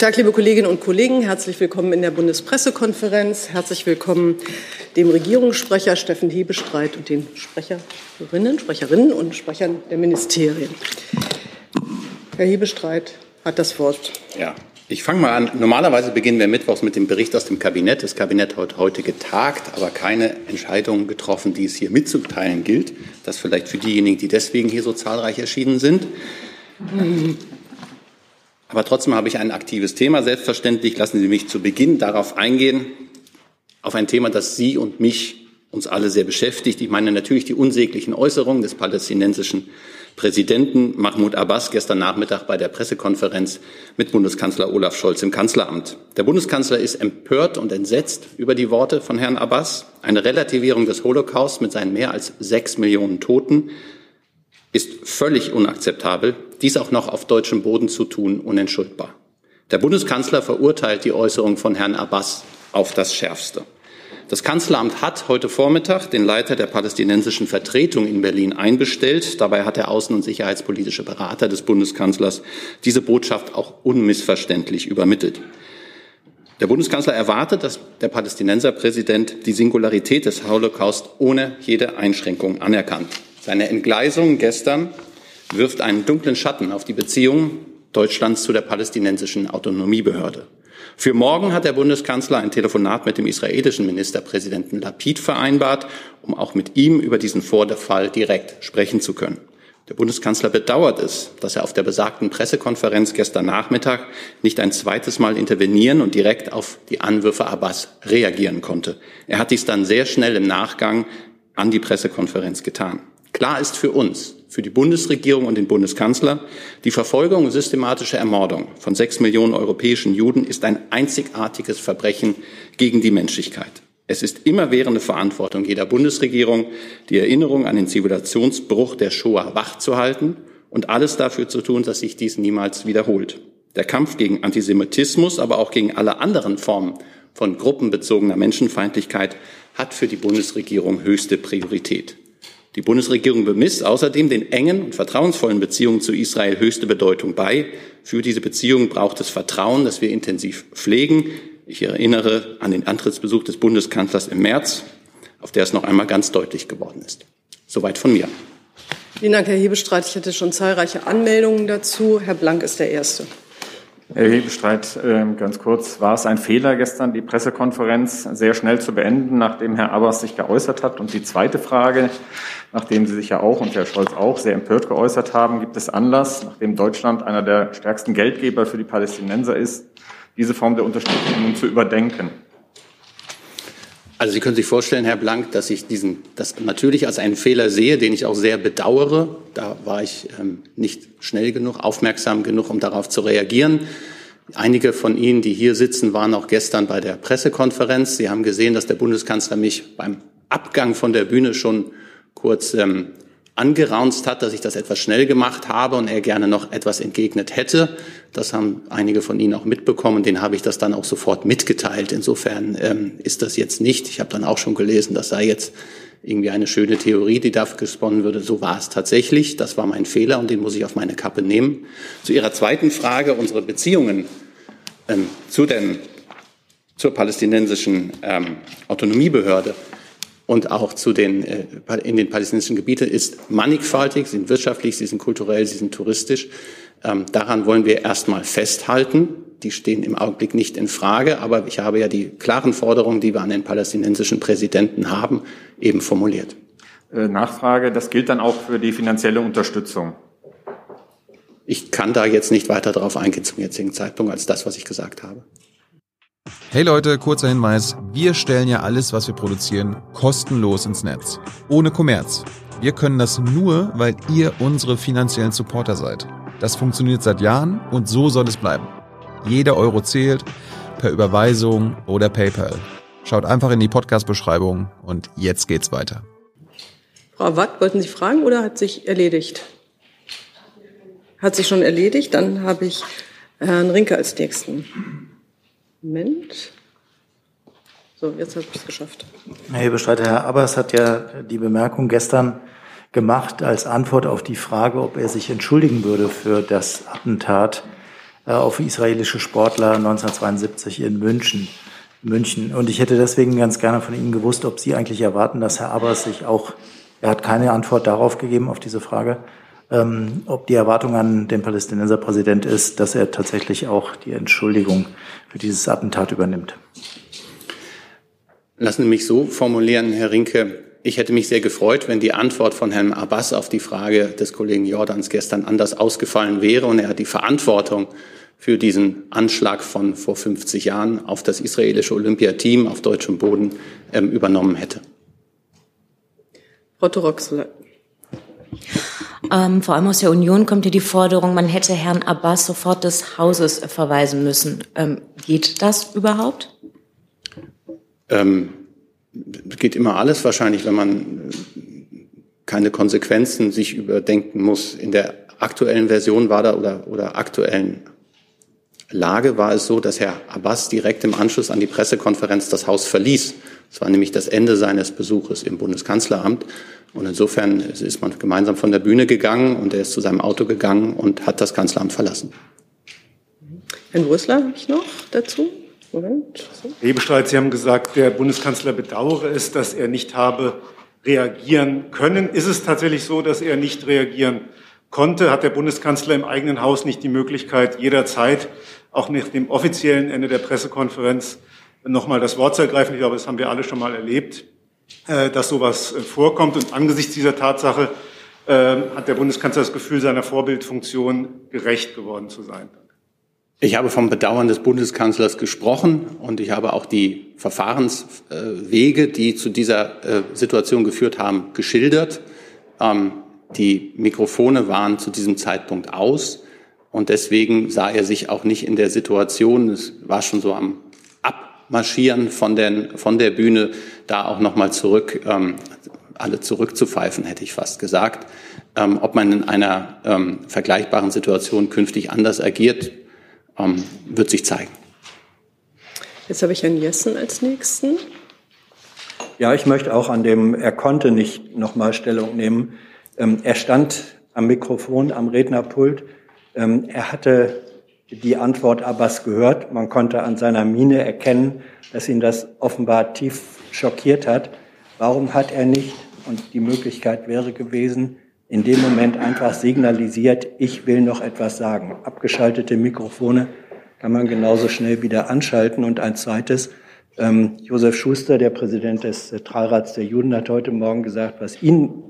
Tag, liebe Kolleginnen und Kollegen. Herzlich willkommen in der Bundespressekonferenz. Herzlich willkommen dem Regierungssprecher Steffen Hebestreit und den Sprecherinnen, Sprecherinnen und Sprechern der Ministerien. Herr Hebestreit hat das Wort. Ja, ich fange mal an. Normalerweise beginnen wir mittwochs mit dem Bericht aus dem Kabinett. Das Kabinett hat heute getagt, aber keine Entscheidungen getroffen, die es hier mitzuteilen gilt. Das vielleicht für diejenigen, die deswegen hier so zahlreich erschienen sind. Aber trotzdem habe ich ein aktives Thema. Selbstverständlich lassen Sie mich zu Beginn darauf eingehen, auf ein Thema, das Sie und mich, uns alle sehr beschäftigt. Ich meine natürlich die unsäglichen Äußerungen des palästinensischen Präsidenten Mahmoud Abbas gestern Nachmittag bei der Pressekonferenz mit Bundeskanzler Olaf Scholz im Kanzleramt. Der Bundeskanzler ist empört und entsetzt über die Worte von Herrn Abbas. Eine Relativierung des Holocaust mit seinen mehr als sechs Millionen Toten ist völlig unakzeptabel, dies auch noch auf deutschem Boden zu tun, unentschuldbar. Der Bundeskanzler verurteilt die Äußerung von Herrn Abbas auf das Schärfste. Das Kanzleramt hat heute Vormittag den Leiter der palästinensischen Vertretung in Berlin einbestellt. Dabei hat der außen- und sicherheitspolitische Berater des Bundeskanzlers diese Botschaft auch unmissverständlich übermittelt. Der Bundeskanzler erwartet, dass der Palästinenserpräsident die Singularität des Holocaust ohne jede Einschränkung anerkannt. Seine Entgleisung gestern wirft einen dunklen Schatten auf die Beziehungen Deutschlands zu der palästinensischen Autonomiebehörde. Für morgen hat der Bundeskanzler ein Telefonat mit dem israelischen Ministerpräsidenten Lapid vereinbart, um auch mit ihm über diesen Vorfall direkt sprechen zu können. Der Bundeskanzler bedauert es, dass er auf der besagten Pressekonferenz gestern Nachmittag nicht ein zweites Mal intervenieren und direkt auf die Anwürfe Abbas reagieren konnte. Er hat dies dann sehr schnell im Nachgang an die Pressekonferenz getan. Klar ist für uns, für die Bundesregierung und den Bundeskanzler, die Verfolgung und systematische Ermordung von sechs Millionen europäischen Juden ist ein einzigartiges Verbrechen gegen die Menschlichkeit. Es ist immerwährende Verantwortung jeder Bundesregierung, die Erinnerung an den Zivilisationsbruch der Shoah wachzuhalten und alles dafür zu tun, dass sich dies niemals wiederholt. Der Kampf gegen Antisemitismus, aber auch gegen alle anderen Formen von gruppenbezogener Menschenfeindlichkeit hat für die Bundesregierung höchste Priorität. Die Bundesregierung bemisst außerdem den engen und vertrauensvollen Beziehungen zu Israel höchste Bedeutung bei. Für diese Beziehungen braucht es Vertrauen, das wir intensiv pflegen. Ich erinnere an den Antrittsbesuch des Bundeskanzlers im März, auf der es noch einmal ganz deutlich geworden ist. Soweit von mir. Vielen Dank, Herr Hebestreit. Ich hatte schon zahlreiche Anmeldungen dazu. Herr Blank ist der Erste. Herr Hebestreit, ähm, ganz kurz, war es ein Fehler gestern, die Pressekonferenz sehr schnell zu beenden, nachdem Herr Abbas sich geäußert hat? Und die zweite Frage, nachdem Sie sich ja auch und Herr Scholz auch sehr empört geäußert haben, gibt es Anlass, nachdem Deutschland einer der stärksten Geldgeber für die Palästinenser ist, diese Form der Unterstützung nun zu überdenken? Also Sie können sich vorstellen, Herr Blank, dass ich diesen, das natürlich als einen Fehler sehe, den ich auch sehr bedauere. Da war ich ähm, nicht schnell genug, aufmerksam genug, um darauf zu reagieren. Einige von Ihnen, die hier sitzen, waren auch gestern bei der Pressekonferenz. Sie haben gesehen, dass der Bundeskanzler mich beim Abgang von der Bühne schon kurz ähm, angeraunzt hat, dass ich das etwas schnell gemacht habe und er gerne noch etwas entgegnet hätte. Das haben einige von Ihnen auch mitbekommen. Den habe ich das dann auch sofort mitgeteilt. Insofern ähm, ist das jetzt nicht. Ich habe dann auch schon gelesen, das sei jetzt irgendwie eine schöne Theorie, die dafür gesponnen würde. So war es tatsächlich. Das war mein Fehler und den muss ich auf meine Kappe nehmen. Zu Ihrer zweiten Frage, unsere Beziehungen ähm, zu den, zur palästinensischen ähm, Autonomiebehörde und auch zu den, äh, in den palästinensischen Gebieten ist mannigfaltig, sie sind wirtschaftlich, sie sind kulturell, sie sind touristisch. Ähm, daran wollen wir erstmal festhalten. Die stehen im Augenblick nicht in Frage, aber ich habe ja die klaren Forderungen, die wir an den palästinensischen Präsidenten haben, eben formuliert. Äh, Nachfrage, das gilt dann auch für die finanzielle Unterstützung. Ich kann da jetzt nicht weiter darauf eingehen zum jetzigen Zeitpunkt als das, was ich gesagt habe. Hey Leute, kurzer Hinweis. Wir stellen ja alles, was wir produzieren, kostenlos ins Netz. Ohne Kommerz. Wir können das nur, weil ihr unsere finanziellen Supporter seid. Das funktioniert seit Jahren und so soll es bleiben. Jeder Euro zählt, per Überweisung oder PayPal. Schaut einfach in die Podcast-Beschreibung und jetzt geht's weiter. Frau Watt, wollten Sie fragen oder hat sich erledigt? Hat sich schon erledigt? Dann habe ich Herrn Rinke als nächsten. Moment. So, jetzt habe ich es geschafft. Herr Hebestreiter, Herr Abbas hat ja die Bemerkung gestern gemacht als Antwort auf die Frage, ob er sich entschuldigen würde für das Attentat äh, auf israelische Sportler 1972 in München. München. Und ich hätte deswegen ganz gerne von Ihnen gewusst, ob Sie eigentlich erwarten, dass Herr Abbas sich auch, er hat keine Antwort darauf gegeben, auf diese Frage, ähm, ob die Erwartung an den Palästinenserpräsident ist, dass er tatsächlich auch die Entschuldigung für dieses Attentat übernimmt. Lassen Sie mich so formulieren, Herr Rinke. Ich hätte mich sehr gefreut, wenn die Antwort von Herrn Abbas auf die Frage des Kollegen Jordans gestern anders ausgefallen wäre und er hat die Verantwortung für diesen Anschlag von vor 50 Jahren auf das israelische Olympiateam auf deutschem Boden ähm, übernommen hätte. Frau Toroxler. Ähm, vor allem aus der Union kommt ja die Forderung, man hätte Herrn Abbas sofort des Hauses verweisen müssen. Ähm, geht das überhaupt? Ähm, geht immer alles wahrscheinlich, wenn man äh, keine Konsequenzen sich überdenken muss. In der aktuellen Version war da oder, oder aktuellen Lage war es so, dass Herr Abbas direkt im Anschluss an die Pressekonferenz das Haus verließ. Es war nämlich das Ende seines Besuches im Bundeskanzleramt. Und insofern ist man gemeinsam von der Bühne gegangen und er ist zu seinem Auto gegangen und hat das Kanzleramt verlassen. Herrn Rösler habe ich noch dazu. Moment. Hebestreit, Sie haben gesagt, der Bundeskanzler bedauere es, dass er nicht habe reagieren können. Ist es tatsächlich so, dass er nicht reagieren konnte? Hat der Bundeskanzler im eigenen Haus nicht die Möglichkeit, jederzeit, auch nach dem offiziellen Ende der Pressekonferenz, nochmal das Wort zu ergreifen? Ich glaube, das haben wir alle schon mal erlebt. Äh, dass sowas äh, vorkommt. Und angesichts dieser Tatsache äh, hat der Bundeskanzler das Gefühl, seiner Vorbildfunktion gerecht geworden zu sein. Ich habe vom Bedauern des Bundeskanzlers gesprochen und ich habe auch die Verfahrenswege, die zu dieser Situation geführt haben, geschildert. Ähm, die Mikrofone waren zu diesem Zeitpunkt aus und deswegen sah er sich auch nicht in der Situation, es war schon so am marschieren von, den, von der Bühne, da auch nochmal zurück, ähm, alle zurückzupfeifen, hätte ich fast gesagt. Ähm, ob man in einer ähm, vergleichbaren Situation künftig anders agiert, ähm, wird sich zeigen. Jetzt habe ich Herrn Jessen als Nächsten. Ja, ich möchte auch an dem, er konnte nicht nochmal Stellung nehmen. Ähm, er stand am Mikrofon, am Rednerpult. Ähm, er hatte die Antwort Abbas gehört. Man konnte an seiner Miene erkennen, dass ihn das offenbar tief schockiert hat. Warum hat er nicht, und die Möglichkeit wäre gewesen, in dem Moment einfach signalisiert, ich will noch etwas sagen. Abgeschaltete Mikrofone kann man genauso schnell wieder anschalten. Und ein zweites, ähm, Josef Schuster, der Präsident des Zentralrats der Juden, hat heute Morgen gesagt, was ihn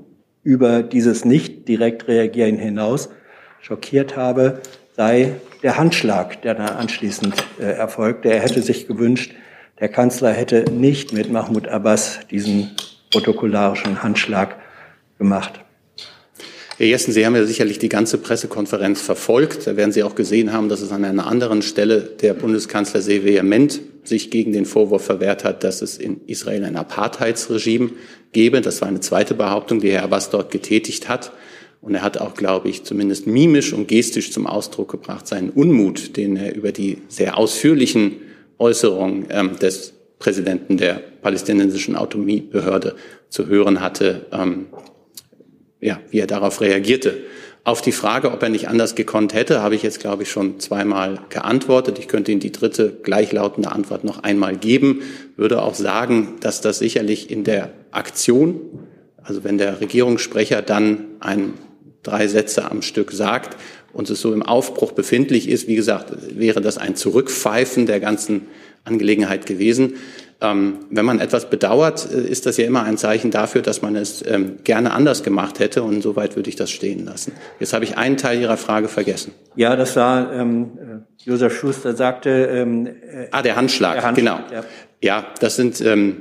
über dieses nicht direkt reagieren hinaus schockiert habe, sei der Handschlag, der dann anschließend äh, erfolgte. Er hätte sich gewünscht, der Kanzler hätte nicht mit Mahmoud Abbas diesen protokollarischen Handschlag gemacht. Herr Jessen, Sie haben ja sicherlich die ganze Pressekonferenz verfolgt. Da werden Sie auch gesehen haben, dass es an einer anderen Stelle der Bundeskanzler sehr vehement sich gegen den Vorwurf verwehrt hat, dass es in Israel ein Apartheidsregime gebe. Das war eine zweite Behauptung, die Herr Abbas dort getätigt hat. Und er hat auch, glaube ich, zumindest mimisch und gestisch zum Ausdruck gebracht, seinen Unmut, den er über die sehr ausführlichen Äußerungen ähm, des Präsidenten der palästinensischen Autonomiebehörde zu hören hatte, ähm, ja, wie er darauf reagierte. Auf die Frage, ob er nicht anders gekonnt hätte, habe ich jetzt, glaube ich, schon zweimal geantwortet. Ich könnte Ihnen die dritte gleichlautende Antwort noch einmal geben, würde auch sagen, dass das sicherlich in der Aktion, also wenn der Regierungssprecher dann ein drei Sätze am Stück sagt und es so im Aufbruch befindlich ist, wie gesagt, wäre das ein Zurückpfeifen der ganzen Angelegenheit gewesen. Ähm, wenn man etwas bedauert, äh, ist das ja immer ein Zeichen dafür, dass man es ähm, gerne anders gemacht hätte. Und soweit würde ich das stehen lassen. Jetzt habe ich einen Teil Ihrer Frage vergessen. Ja, das war ähm, äh, Josef Schuster sagte. Ähm, äh, ah, der Handschlag, der Handschlag genau. Ja. ja, das sind ähm,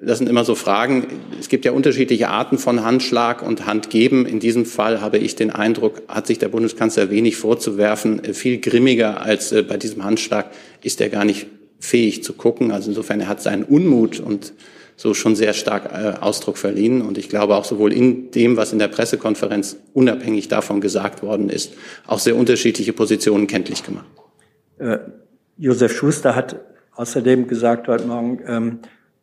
das sind immer so Fragen. Es gibt ja unterschiedliche Arten von Handschlag und Handgeben. In diesem Fall habe ich den Eindruck, hat sich der Bundeskanzler wenig vorzuwerfen. Viel grimmiger als äh, bei diesem Handschlag ist er gar nicht fähig zu gucken. Also insofern, er hat seinen Unmut und so schon sehr stark äh, Ausdruck verliehen. Und ich glaube auch sowohl in dem, was in der Pressekonferenz unabhängig davon gesagt worden ist, auch sehr unterschiedliche Positionen kenntlich gemacht. Äh, Josef Schuster hat außerdem gesagt heute Morgen, ähm,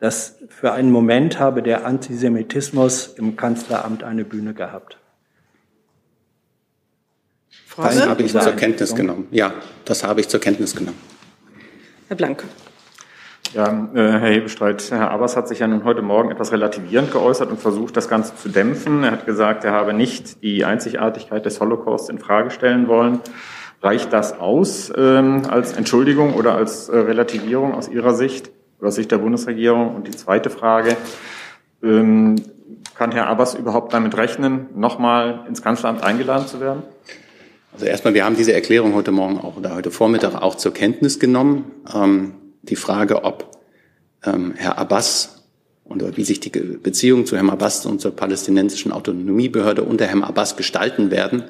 dass für einen Moment habe der Antisemitismus im Kanzleramt eine Bühne gehabt. Frage? Das habe ich zur Kenntnis genommen. Ja, das habe ich zur Kenntnis genommen. Herr Blank. Ja, äh, Herr Hebestreit, Herr Abers hat sich ja nun heute Morgen etwas relativierend geäußert und versucht, das Ganze zu dämpfen. Er hat gesagt, er habe nicht die Einzigartigkeit des Holocaust in Frage stellen wollen. Reicht das aus ähm, als Entschuldigung oder als äh, Relativierung aus Ihrer Sicht aus Sicht der Bundesregierung? Und die zweite Frage, ähm, kann Herr Abbas überhaupt damit rechnen, nochmal ins Kanzleramt eingeladen zu werden? Also erstmal, wir haben diese Erklärung heute Morgen auch oder heute Vormittag auch zur Kenntnis genommen. Ähm, die Frage, ob ähm, Herr Abbas und wie sich die Beziehungen zu Herrn Abbas und zur palästinensischen Autonomiebehörde unter Herrn Abbas gestalten werden,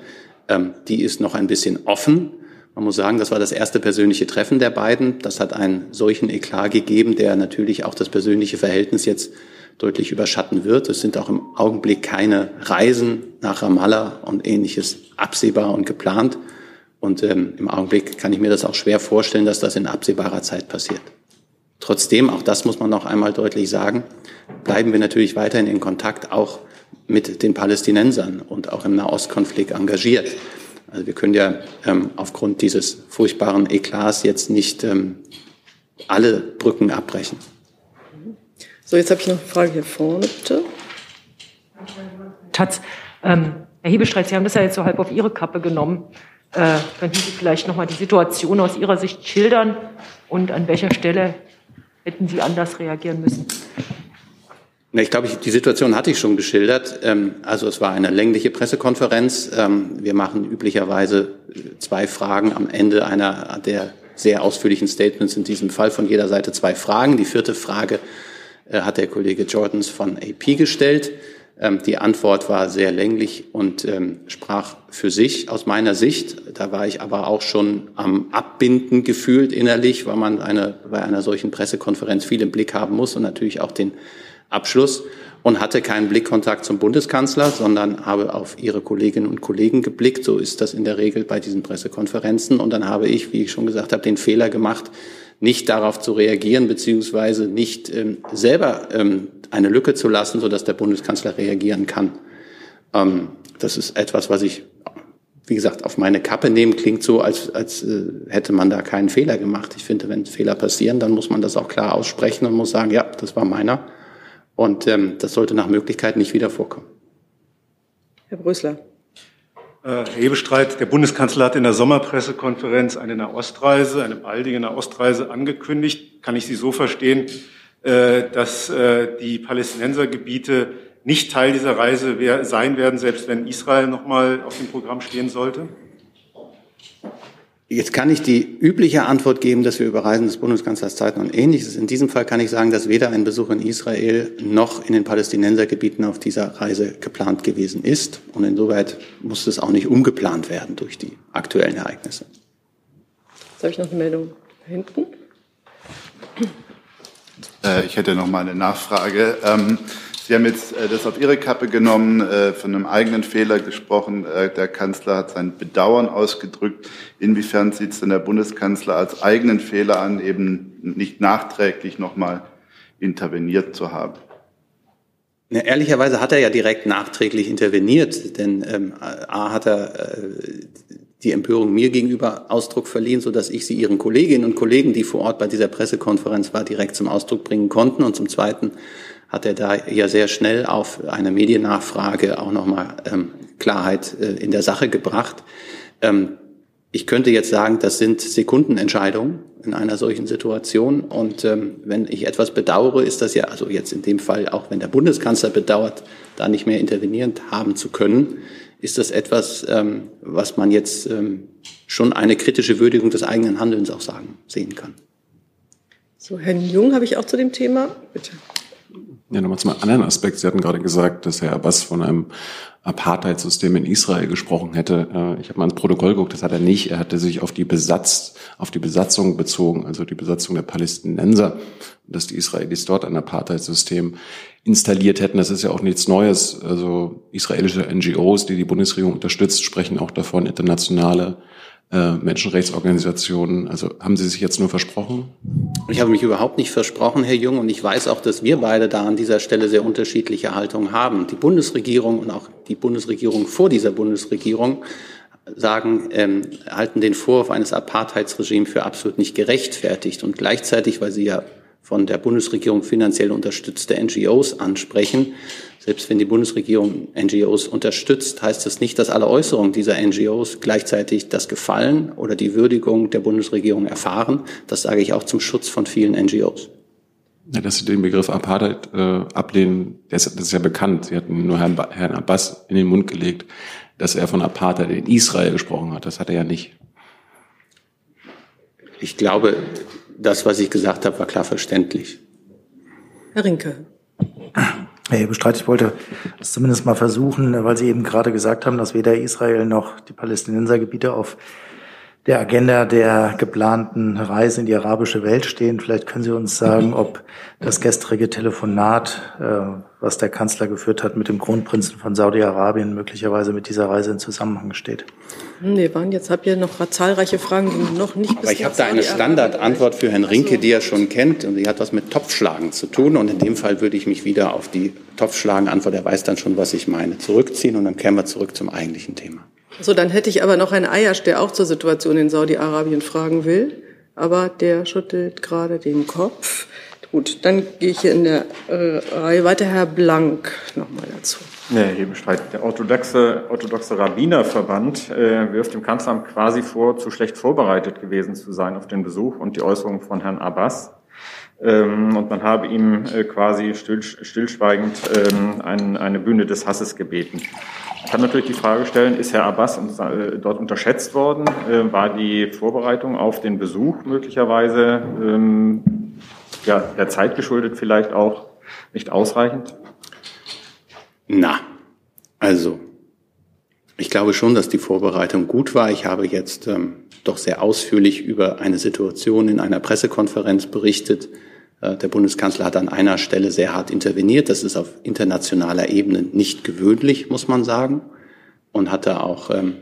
ähm, die ist noch ein bisschen offen. Man muss sagen, das war das erste persönliche Treffen der beiden. Das hat einen solchen Eklat gegeben, der natürlich auch das persönliche Verhältnis jetzt deutlich überschatten wird. Es sind auch im Augenblick keine Reisen nach Ramallah und ähnliches absehbar und geplant. Und ähm, im Augenblick kann ich mir das auch schwer vorstellen, dass das in absehbarer Zeit passiert. Trotzdem, auch das muss man noch einmal deutlich sagen, bleiben wir natürlich weiterhin in Kontakt, auch mit den Palästinensern und auch im Nahostkonflikt engagiert. Also wir können ja ähm, aufgrund dieses furchtbaren Eklats jetzt nicht ähm, alle Brücken abbrechen. So, jetzt habe ich noch eine Frage hier vorne, bitte. Taz, ähm, Herr Hebestreit, Sie haben das ja jetzt so halb auf Ihre Kappe genommen. Äh, könnten Sie vielleicht noch mal die Situation aus Ihrer Sicht schildern und an welcher Stelle hätten Sie anders reagieren müssen? Ich glaube, die Situation hatte ich schon geschildert. Ähm, also es war eine längliche Pressekonferenz. Ähm, wir machen üblicherweise zwei Fragen am Ende einer der sehr ausführlichen Statements, in diesem Fall von jeder Seite zwei Fragen. Die vierte Frage äh, hat der Kollege Jordans von AP gestellt. Ähm, die Antwort war sehr länglich und sprach für sich aus meiner Sicht. Da war ich aber auch schon am Abbinden gefühlt innerlich, weil man eine, bei einer solchen Pressekonferenz viel im Blick haben muss und natürlich auch den Abschluss und hatte keinen Blickkontakt zum Bundeskanzler, sondern habe auf ihre Kolleginnen und Kollegen geblickt. So ist das in der Regel bei diesen Pressekonferenzen. Und dann habe ich, wie ich schon gesagt habe, den Fehler gemacht, nicht darauf zu reagieren, beziehungsweise nicht ähm, selber ähm, eine Lücke zu lassen, sodass der Bundeskanzler reagieren kann. Ähm, das ist etwas, was ich, wie gesagt, auf meine Kappe nehme. Klingt so, als, als äh, hätte man da keinen Fehler gemacht. Ich finde, wenn Fehler passieren, dann muss man das auch klar aussprechen und muss sagen, ja, das war meiner. Und ähm, das sollte nach Möglichkeit nicht wieder vorkommen. Herr Brösler. Äh, Herr Hebestreit, der Bundeskanzler hat in der Sommerpressekonferenz eine Nahostreise, eine baldige Nahostreise angekündigt. Kann ich Sie so verstehen, äh, dass äh, die Palästinensergebiete nicht Teil dieser Reise sein werden, selbst wenn Israel noch mal auf dem Programm stehen sollte? Jetzt kann ich die übliche Antwort geben, dass wir über Reisen des Bundeskanzlers Zeiten und ähnliches. In diesem Fall kann ich sagen, dass weder ein Besuch in Israel noch in den Palästinensergebieten auf dieser Reise geplant gewesen ist. Und insoweit muss es auch nicht umgeplant werden durch die aktuellen Ereignisse. Jetzt habe ich noch eine Meldung da hinten. Äh, ich hätte noch mal eine Nachfrage. Ähm, Sie haben jetzt äh, das auf Ihre Kappe genommen, äh, von einem eigenen Fehler gesprochen. Äh, der Kanzler hat sein Bedauern ausgedrückt. Inwiefern sieht es denn der Bundeskanzler als eigenen Fehler an, eben nicht nachträglich nochmal interveniert zu haben? Ja, ehrlicherweise hat er ja direkt nachträglich interveniert, denn ähm, A hat er äh, die Empörung mir gegenüber Ausdruck verliehen, so dass ich sie ihren Kolleginnen und Kollegen, die vor Ort bei dieser Pressekonferenz war, direkt zum Ausdruck bringen konnten. Und zum Zweiten hat er da ja sehr schnell auf eine Mediennachfrage auch nochmal ähm, Klarheit äh, in der Sache gebracht. Ähm, ich könnte jetzt sagen, das sind Sekundenentscheidungen in einer solchen Situation. Und ähm, wenn ich etwas bedauere, ist das ja, also jetzt in dem Fall auch, wenn der Bundeskanzler bedauert, da nicht mehr intervenierend haben zu können, ist das etwas, ähm, was man jetzt ähm, schon eine kritische Würdigung des eigenen Handelns auch sagen, sehen kann. So, Herrn Jung habe ich auch zu dem Thema. Bitte. Ja, nochmal zum anderen Aspekt. Sie hatten gerade gesagt, dass Herr Abbas von einem Apartheid-System in Israel gesprochen hätte. Äh, ich habe mal ins Protokoll geguckt, das hat er nicht. Er hatte sich auf die Besatz, auf die Besatzung bezogen, also die Besatzung der Palästinenser, dass die Israelis dort ein Apartheid-System installiert hätten. Das ist ja auch nichts Neues. Also israelische NGOs, die die Bundesregierung unterstützt, sprechen auch davon, internationale Menschenrechtsorganisationen. Also haben Sie sich jetzt nur versprochen? Ich habe mich überhaupt nicht versprochen, Herr Jung, und ich weiß auch, dass wir beide da an dieser Stelle sehr unterschiedliche Haltungen haben. Die Bundesregierung und auch die Bundesregierung vor dieser Bundesregierung sagen, ähm, halten den Vorwurf eines Apartheidsregimes für absolut nicht gerechtfertigt. Und gleichzeitig, weil Sie ja von der Bundesregierung finanziell unterstützte NGOs ansprechen, selbst wenn die Bundesregierung NGOs unterstützt, heißt das nicht, dass alle Äußerungen dieser NGOs gleichzeitig das Gefallen oder die Würdigung der Bundesregierung erfahren. Das sage ich auch zum Schutz von vielen NGOs. Ja, dass Sie den Begriff Apartheid äh, ablehnen, das, das ist ja bekannt. Sie hatten nur Herrn, Herrn Abbas in den Mund gelegt, dass er von Apartheid in Israel gesprochen hat. Das hat er ja nicht. Ich glaube, das, was ich gesagt habe, war klar verständlich. Herr Rinke. Herr Hebestreit, ich wollte es zumindest mal versuchen, weil Sie eben gerade gesagt haben, dass weder Israel noch die Palästinensergebiete auf der Agenda der geplanten Reise in die arabische Welt stehen. Vielleicht können Sie uns sagen, ob das gestrige Telefonat, äh, was der Kanzler geführt hat mit dem Kronprinzen von Saudi-Arabien, möglicherweise mit dieser Reise in Zusammenhang steht. Nee, waren jetzt habt ihr noch zahlreiche Fragen, die noch nicht Aber ich habe da eine Standardantwort für Herrn Rinke, die er schon kennt, und die hat was mit Topfschlagen zu tun. Und in dem Fall würde ich mich wieder auf die Topfschlagen-Antwort, er weiß dann schon, was ich meine, zurückziehen. Und dann kehren wir zurück zum eigentlichen Thema. So, dann hätte ich aber noch einen Eiersch, der auch zur Situation in Saudi-Arabien fragen will. Aber der schüttelt gerade den Kopf. Gut, dann gehe ich hier in der äh, Reihe weiter. Herr Blank nochmal dazu. Nee, hier bestreitet. Der orthodoxe, orthodoxe Rabbinerverband äh, wirft dem Kanzleramt quasi vor, zu schlecht vorbereitet gewesen zu sein auf den Besuch und die Äußerungen von Herrn Abbas. Ähm, und man habe ihm äh, quasi still, stillschweigend ähm, ein, eine Bühne des Hasses gebeten. Ich kann natürlich die Frage stellen, ist Herr Abbas äh, dort unterschätzt worden? Äh, war die Vorbereitung auf den Besuch möglicherweise ähm, ja, der Zeit geschuldet vielleicht auch nicht ausreichend? Na, also ich glaube schon, dass die Vorbereitung gut war. Ich habe jetzt ähm, doch sehr ausführlich über eine Situation in einer Pressekonferenz berichtet. Äh, der Bundeskanzler hat an einer Stelle sehr hart interveniert. Das ist auf internationaler Ebene nicht gewöhnlich, muss man sagen. Und hatte auch ähm,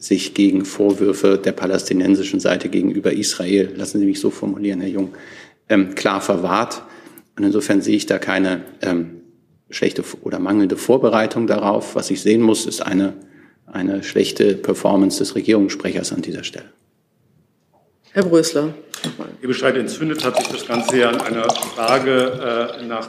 sich gegen Vorwürfe der palästinensischen Seite gegenüber Israel, lassen Sie mich so formulieren, Herr Jung, ähm, klar verwahrt. Und insofern sehe ich da keine ähm, schlechte oder mangelnde Vorbereitung darauf. Was ich sehen muss, ist eine, eine schlechte Performance des Regierungssprechers an dieser Stelle. Herr Brösler. Ihr Bestreit entzündet hat sich das Ganze ja an einer Frage äh, nach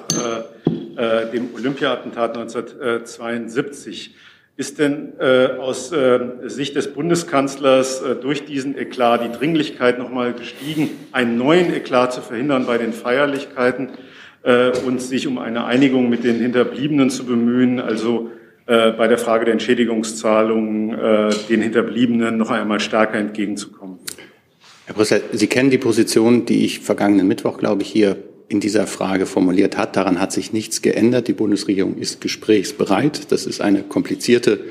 äh, äh dem Olympia-Attentat 1972. Ist denn äh, aus äh, Sicht des Bundeskanzlers durch diesen Eklat die Dringlichkeit nochmal gestiegen, einen neuen Eklat zu verhindern bei den Feierlichkeiten und sich um eine Einigung mit den Hinterbliebenen zu bemühen, also bei der Frage der Entschädigungszahlungen den Hinterbliebenen noch einmal stärker entgegenzukommen? Herr Brüssel, Sie kennen die Position, die ich vergangenen Mittwoch, glaube ich, hier in dieser Frage formuliert hat. Daran hat sich nichts geändert. Die Bundesregierung ist gesprächsbereit. Das ist eine komplizierte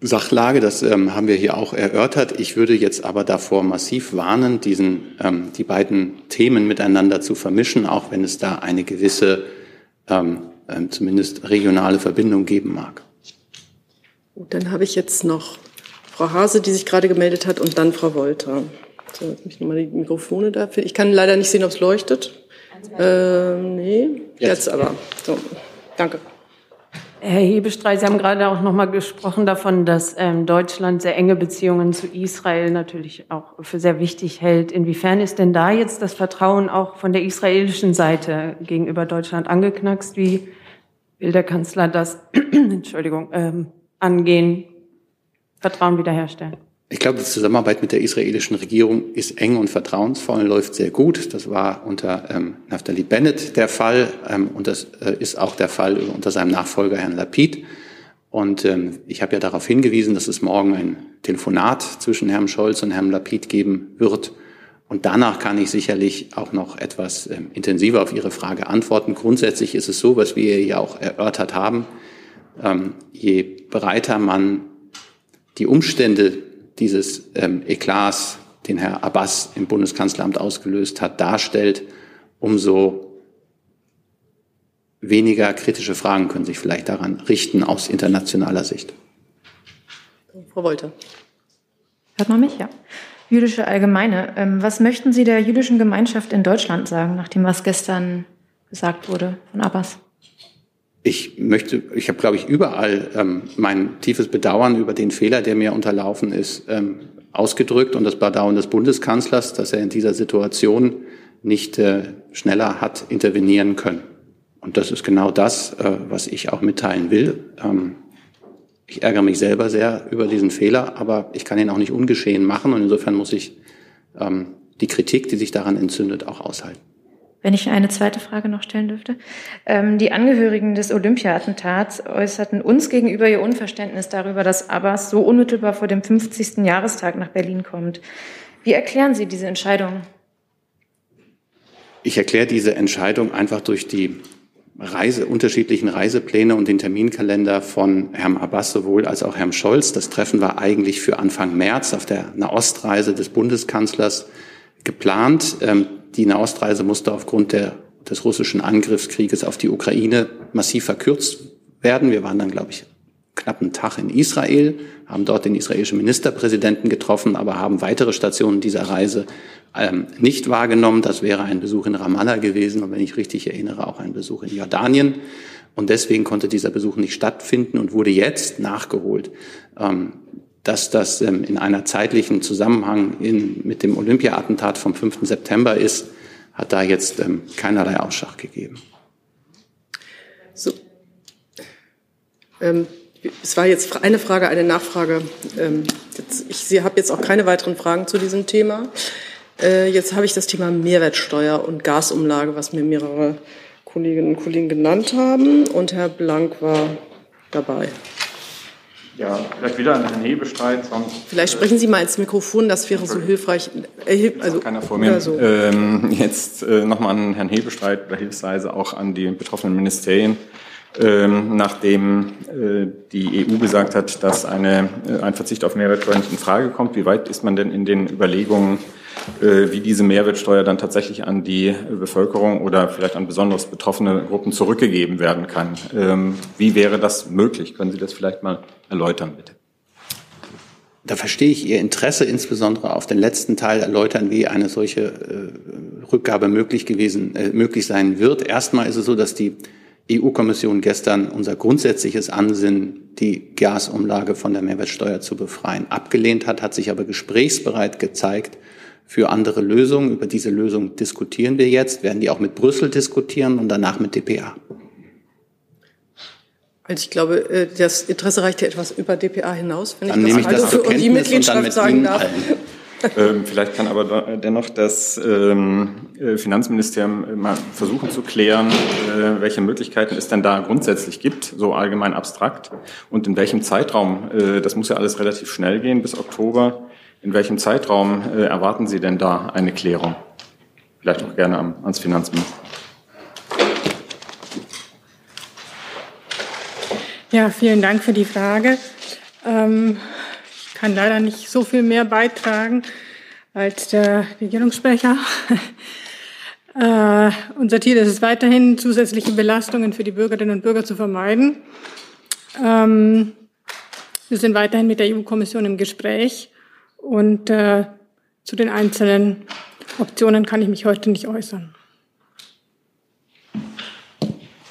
Sachlage. Das ähm, haben wir hier auch erörtert. Ich würde jetzt aber davor massiv warnen, diesen, ähm, die beiden Themen miteinander zu vermischen, auch wenn es da eine gewisse, ähm, ähm zumindest regionale Verbindung geben mag. Gut, dann habe ich jetzt noch Frau Hase, die sich gerade gemeldet hat, und dann Frau Wolter. So, jetzt mich nochmal die Mikrofone da. Ich kann leider nicht sehen, ob es leuchtet. Ähm, nee, jetzt, jetzt aber. So, danke. Herr Hebestreit, Sie haben gerade auch noch mal gesprochen davon, dass ähm, Deutschland sehr enge Beziehungen zu Israel natürlich auch für sehr wichtig hält. Inwiefern ist denn da jetzt das Vertrauen auch von der israelischen Seite gegenüber Deutschland angeknackst? Wie will der Kanzler das, Entschuldigung, ähm, angehen? Vertrauen wiederherstellen? Ich glaube, die Zusammenarbeit mit der israelischen Regierung ist eng und vertrauensvoll und läuft sehr gut. Das war unter ähm, Naftali Bennett der Fall ähm, und das äh, ist auch der Fall unter seinem Nachfolger Herrn Lapid. Und ähm, ich habe ja darauf hingewiesen, dass es morgen ein Telefonat zwischen Herrn Scholz und Herrn Lapid geben wird. Und danach kann ich sicherlich auch noch etwas ähm, intensiver auf Ihre Frage antworten. Grundsätzlich ist es so, was wir ja auch erörtert haben, ähm, je breiter man die Umstände dieses ähm, Eklats, den Herr Abbas im Bundeskanzleramt ausgelöst hat, darstellt, umso weniger kritische Fragen können sich vielleicht daran richten aus internationaler Sicht. Frau Wolter. Hört man mich? Ja. Jüdische Allgemeine. Ähm, was möchten Sie der jüdischen Gemeinschaft in Deutschland sagen, nach dem, was gestern gesagt wurde von Abbas? Ich möchte, ich habe, glaube ich, überall ähm, mein tiefes Bedauern über den Fehler, der mir unterlaufen ist, ähm, ausgedrückt und das Bedauern des Bundeskanzlers, dass er in dieser Situation nicht äh, schneller hat intervenieren können. Und das ist genau das, äh, was ich auch mitteilen will. Ähm, ich ärgere mich selber sehr über diesen Fehler, aber ich kann ihn auch nicht ungeschehen machen und insofern muss ich ähm, die Kritik, die sich daran entzündet, auch aushalten. Wenn ich eine zweite Frage noch stellen dürfte. Ähm, die Angehörigen des Olympia-Attentats äußerten uns gegenüber ihr Unverständnis darüber, dass Abbas so unmittelbar vor dem 50. Jahrestag nach Berlin kommt. Wie erklären Sie diese Entscheidung? Ich erkläre diese Entscheidung einfach durch die Reise, unterschiedlichen Reisepläne und den Terminkalender von Herrn Abbas sowohl als auch Herrn Scholz. Das Treffen war eigentlich für Anfang März auf der Nahostreise des Bundeskanzlers geplant. Ähm, die Nahostreise musste aufgrund der, des russischen Angriffskrieges auf die Ukraine massiv verkürzt werden. Wir waren dann, glaube ich, knapp einen Tag in Israel, haben dort den israelischen Ministerpräsidenten getroffen, aber haben weitere Stationen dieser Reise ähm, nicht wahrgenommen. Das wäre ein Besuch in Ramallah gewesen und wenn ich richtig erinnere, auch ein Besuch in Jordanien. Und deswegen konnte dieser Besuch nicht stattfinden und wurde jetzt nachgeholt. Ähm, dass das ähm, in einer zeitlichen Zusammenhang in, mit dem Olympia-Attentat vom 5. September ist, hat da jetzt ähm, keinerlei Ausschlag gegeben. So. Ähm, es war jetzt eine Frage, eine Nachfrage. Ähm, jetzt, ich habe jetzt auch keine weiteren Fragen zu diesem Thema. Äh, jetzt habe ich das Thema Mehrwertsteuer und Gasumlage, was mir mehrere Kolleginnen und Kollegen genannt haben. Und Herr Blank war dabei. Ja, vielleicht wieder an Herrn Hebestreit. Sonst, vielleicht sprechen Sie mal ins Mikrofon, das wäre so hilfreich. Äh, also, keiner vor mir. So. Ähm, jetzt äh, nochmal an Herrn Hebestreit oder hilfsweise auch an die betroffenen Ministerien. Ähm, nachdem äh, die EU gesagt hat, dass eine, äh, ein Verzicht auf Mehrwertsteuer nicht in Frage kommt, wie weit ist man denn in den Überlegungen, äh, wie diese Mehrwertsteuer dann tatsächlich an die Bevölkerung oder vielleicht an besonders betroffene Gruppen zurückgegeben werden kann. Ähm, wie wäre das möglich? Können Sie das vielleicht mal erläutern, bitte? Da verstehe ich Ihr Interesse insbesondere auf den letzten Teil erläutern, wie eine solche äh, Rückgabe möglich gewesen, äh, möglich sein wird. Erstmal ist es so, dass die EU-Kommission gestern unser grundsätzliches Ansinnen, die Gasumlage von der Mehrwertsteuer zu befreien, abgelehnt hat, hat sich aber gesprächsbereit gezeigt für andere Lösungen. Über diese Lösung diskutieren wir jetzt, werden die auch mit Brüssel diskutieren und danach mit DPA. Also ich glaube, äh, das Interesse reicht ja etwas über DPA hinaus, wenn dann ich das, nehme ich das zur Kenntnis die Mitgliedschaft und dann sagen darf. ähm, vielleicht kann aber dennoch das ähm, äh, Finanzministerium mal versuchen zu klären, äh, welche Möglichkeiten es denn da grundsätzlich gibt, so allgemein abstrakt, und in welchem Zeitraum. Äh, das muss ja alles relativ schnell gehen, bis Oktober. In welchem Zeitraum äh, erwarten Sie denn da eine Klärung? Vielleicht auch gerne ans Finanzministerium. Ja, vielen Dank für die Frage. Ähm, ich kann leider nicht so viel mehr beitragen als der Regierungssprecher. äh, unser Ziel ist es weiterhin, zusätzliche Belastungen für die Bürgerinnen und Bürger zu vermeiden. Ähm, wir sind weiterhin mit der EU-Kommission im Gespräch und äh, zu den einzelnen Optionen kann ich mich heute nicht äußern.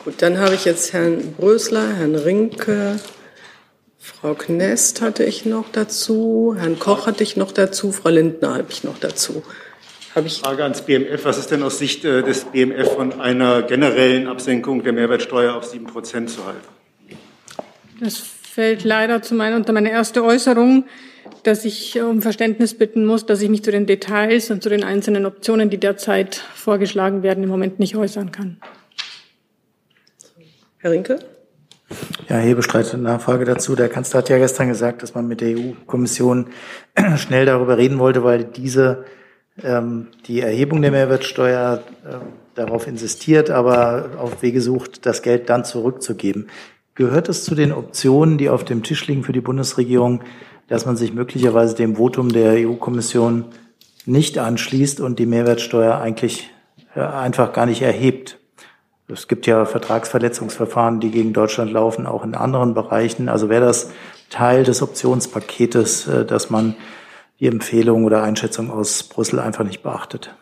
Gut, dann habe ich jetzt Herrn Brösler, Herrn Rinke, Frau Knest hatte ich noch dazu, Herrn Koch hatte ich noch dazu, Frau Lindner habe ich noch dazu. Habe ich Frage ans BMF. Was ist denn aus Sicht äh, des BMF von einer generellen Absenkung der Mehrwertsteuer auf 7 Prozent zu halten? Das fällt leider zu meiner, unter meine erste Äußerung dass ich um Verständnis bitten muss, dass ich mich zu den Details und zu den einzelnen Optionen, die derzeit vorgeschlagen werden, im Moment nicht äußern kann. Herr Rinke? Ja, Hebestreit, Nachfrage dazu. Der Kanzler hat ja gestern gesagt, dass man mit der EU-Kommission schnell darüber reden wollte, weil diese ähm, die Erhebung der Mehrwertsteuer äh, darauf insistiert, aber auf Wege sucht, das Geld dann zurückzugeben. Gehört es zu den Optionen, die auf dem Tisch liegen für die Bundesregierung, dass man sich möglicherweise dem Votum der EU-Kommission nicht anschließt und die Mehrwertsteuer eigentlich äh, einfach gar nicht erhebt. Es gibt ja Vertragsverletzungsverfahren, die gegen Deutschland laufen, auch in anderen Bereichen. Also wäre das Teil des Optionspaketes, äh, dass man die Empfehlung oder Einschätzung aus Brüssel einfach nicht beachtet?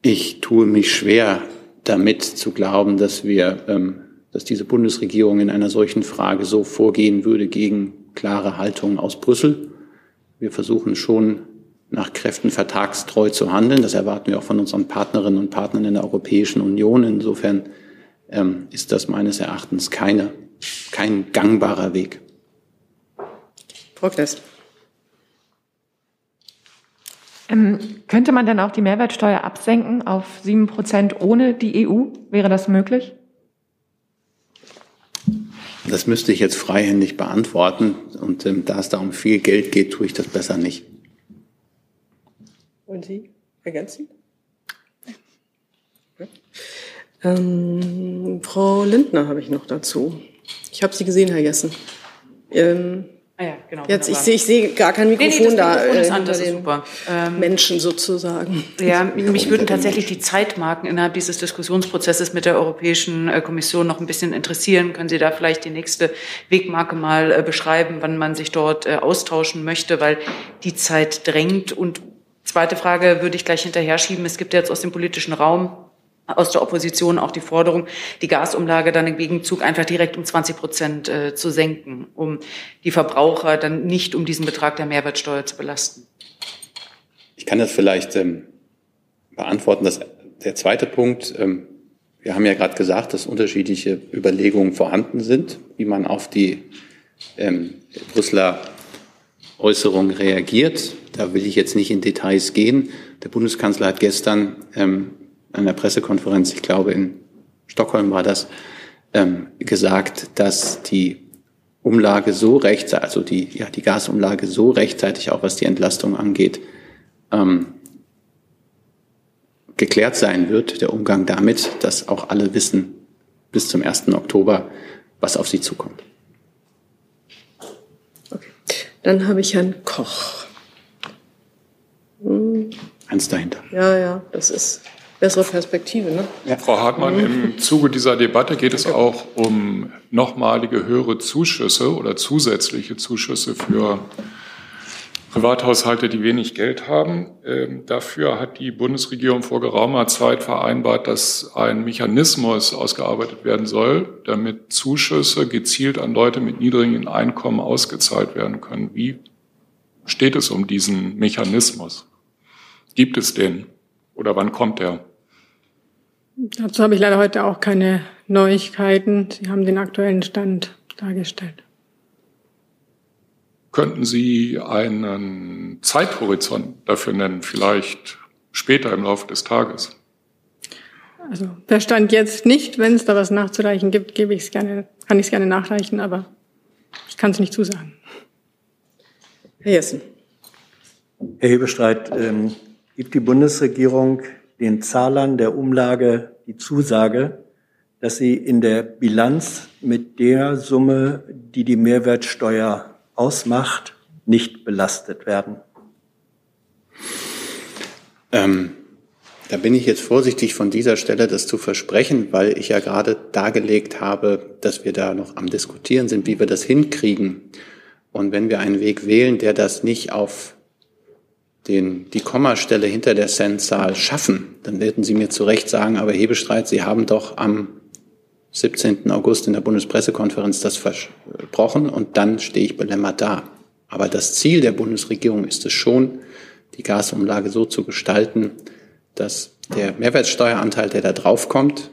Ich tue mich schwer, damit zu glauben, dass wir, ähm, dass diese Bundesregierung in einer solchen Frage so vorgehen würde gegen klare Haltungen aus Brüssel. Wir versuchen schon nach Kräften vertragstreu zu handeln. Das erwarten wir auch von unseren Partnerinnen und Partnern in der Europäischen Union. Insofern ähm, ist das meines Erachtens keine, kein gangbarer Weg. Frau Knest. Ähm, könnte man dann auch die Mehrwertsteuer absenken auf sieben Prozent ohne die EU? Wäre das möglich? Das müsste ich jetzt freihändig beantworten. Und ähm, da es da um viel Geld geht, tue ich das besser nicht. Und Sie ergänzen? Ja. Ähm, Frau Lindner habe ich noch dazu. Ich habe Sie gesehen, Herr Jessen. Ähm, Ah ja, genau. Jetzt, ich sehe ich sehe gar kein Mikrofon nee, nee, da. Mikrofon ist äh, an, das ist den super. Ähm, Menschen sozusagen. Ja, mich würden tatsächlich die Zeitmarken innerhalb dieses Diskussionsprozesses mit der Europäischen äh, Kommission noch ein bisschen interessieren. Können Sie da vielleicht die nächste Wegmarke mal äh, beschreiben, wann man sich dort äh, austauschen möchte, weil die Zeit drängt. Und zweite Frage würde ich gleich hinterher schieben. Es gibt jetzt aus dem politischen Raum aus der Opposition auch die Forderung, die Gasumlage dann im Gegenzug einfach direkt um 20 Prozent äh, zu senken, um die Verbraucher dann nicht um diesen Betrag der Mehrwertsteuer zu belasten. Ich kann das vielleicht ähm, beantworten. Das, der zweite Punkt, ähm, wir haben ja gerade gesagt, dass unterschiedliche Überlegungen vorhanden sind, wie man auf die ähm, Brüsseler Äußerung reagiert. Da will ich jetzt nicht in Details gehen. Der Bundeskanzler hat gestern ähm, an der Pressekonferenz, ich glaube in Stockholm war das, ähm, gesagt, dass die Umlage so rechtzeitig, also die, ja, die Gasumlage so rechtzeitig, auch was die Entlastung angeht, ähm, geklärt sein wird, der Umgang damit, dass auch alle wissen bis zum 1. Oktober, was auf sie zukommt. Dann habe ich Herrn Koch. Hm. Eins dahinter. Ja, ja, das ist bessere Perspektive. Ne? Ja. Frau Hartmann, im Zuge dieser Debatte geht es auch um nochmalige höhere Zuschüsse oder zusätzliche Zuschüsse für Privathaushalte, die wenig Geld haben. Ähm, dafür hat die Bundesregierung vor geraumer Zeit vereinbart, dass ein Mechanismus ausgearbeitet werden soll, damit Zuschüsse gezielt an Leute mit niedrigen Einkommen ausgezahlt werden können. Wie steht es um diesen Mechanismus? Gibt es den? Oder wann kommt der? Dazu habe ich leider heute auch keine Neuigkeiten. Sie haben den aktuellen Stand dargestellt. Könnten Sie einen Zeithorizont dafür nennen, vielleicht später im Laufe des Tages? Also der Stand jetzt nicht. Wenn es da was nachzureichen gibt, gebe ich es gerne, kann ich es gerne nachreichen, aber ich kann es nicht zusagen. Herr Jessen. Herr Hebestreit, ähm, gibt die Bundesregierung den Zahlern der Umlage die Zusage, dass sie in der Bilanz mit der Summe, die die Mehrwertsteuer ausmacht, nicht belastet werden? Ähm, da bin ich jetzt vorsichtig von dieser Stelle, das zu versprechen, weil ich ja gerade dargelegt habe, dass wir da noch am Diskutieren sind, wie wir das hinkriegen. Und wenn wir einen Weg wählen, der das nicht auf den, die Kommastelle hinter der Centzahl schaffen, dann werden Sie mir zu Recht sagen, aber Hebestreit, Sie haben doch am 17. August in der Bundespressekonferenz das versprochen und dann stehe ich belämmert da. Aber das Ziel der Bundesregierung ist es schon, die Gasumlage so zu gestalten, dass der Mehrwertsteueranteil, der da draufkommt,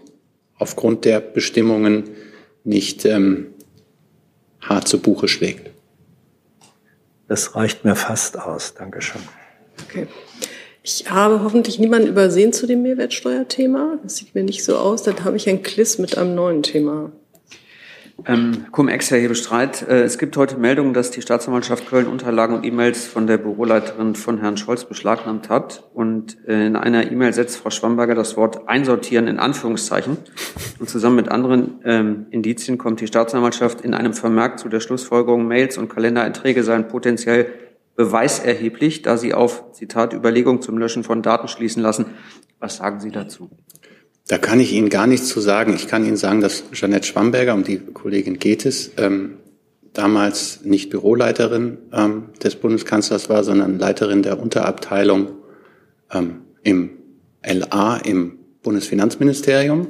aufgrund der Bestimmungen nicht ähm, hart zu Buche schlägt. Das reicht mir fast aus. Dankeschön. Okay. Ich habe hoffentlich niemanden übersehen zu dem Mehrwertsteuerthema. Das sieht mir nicht so aus. Dann habe ich ein Quiz mit einem neuen Thema. Ähm, Cum-Ex, Herr Hebestreit. Äh, es gibt heute Meldungen, dass die Staatsanwaltschaft Köln Unterlagen und E-Mails von der Büroleiterin von Herrn Scholz beschlagnahmt hat. Und äh, in einer E-Mail setzt Frau Schwamberger das Wort einsortieren in Anführungszeichen. Und zusammen mit anderen ähm, Indizien kommt die Staatsanwaltschaft in einem Vermerk zu der Schlussfolgerung, Mails und Kalendereinträge seien potenziell beweiserheblich, da sie auf, Zitat, Überlegung zum Löschen von Daten schließen lassen. Was sagen Sie dazu? Da kann ich Ihnen gar nichts zu sagen. Ich kann Ihnen sagen, dass Jeanette Schwamberger, um die Kollegin geht es, ähm, damals nicht Büroleiterin ähm, des Bundeskanzlers war, sondern Leiterin der Unterabteilung ähm, im LA, im Bundesfinanzministerium.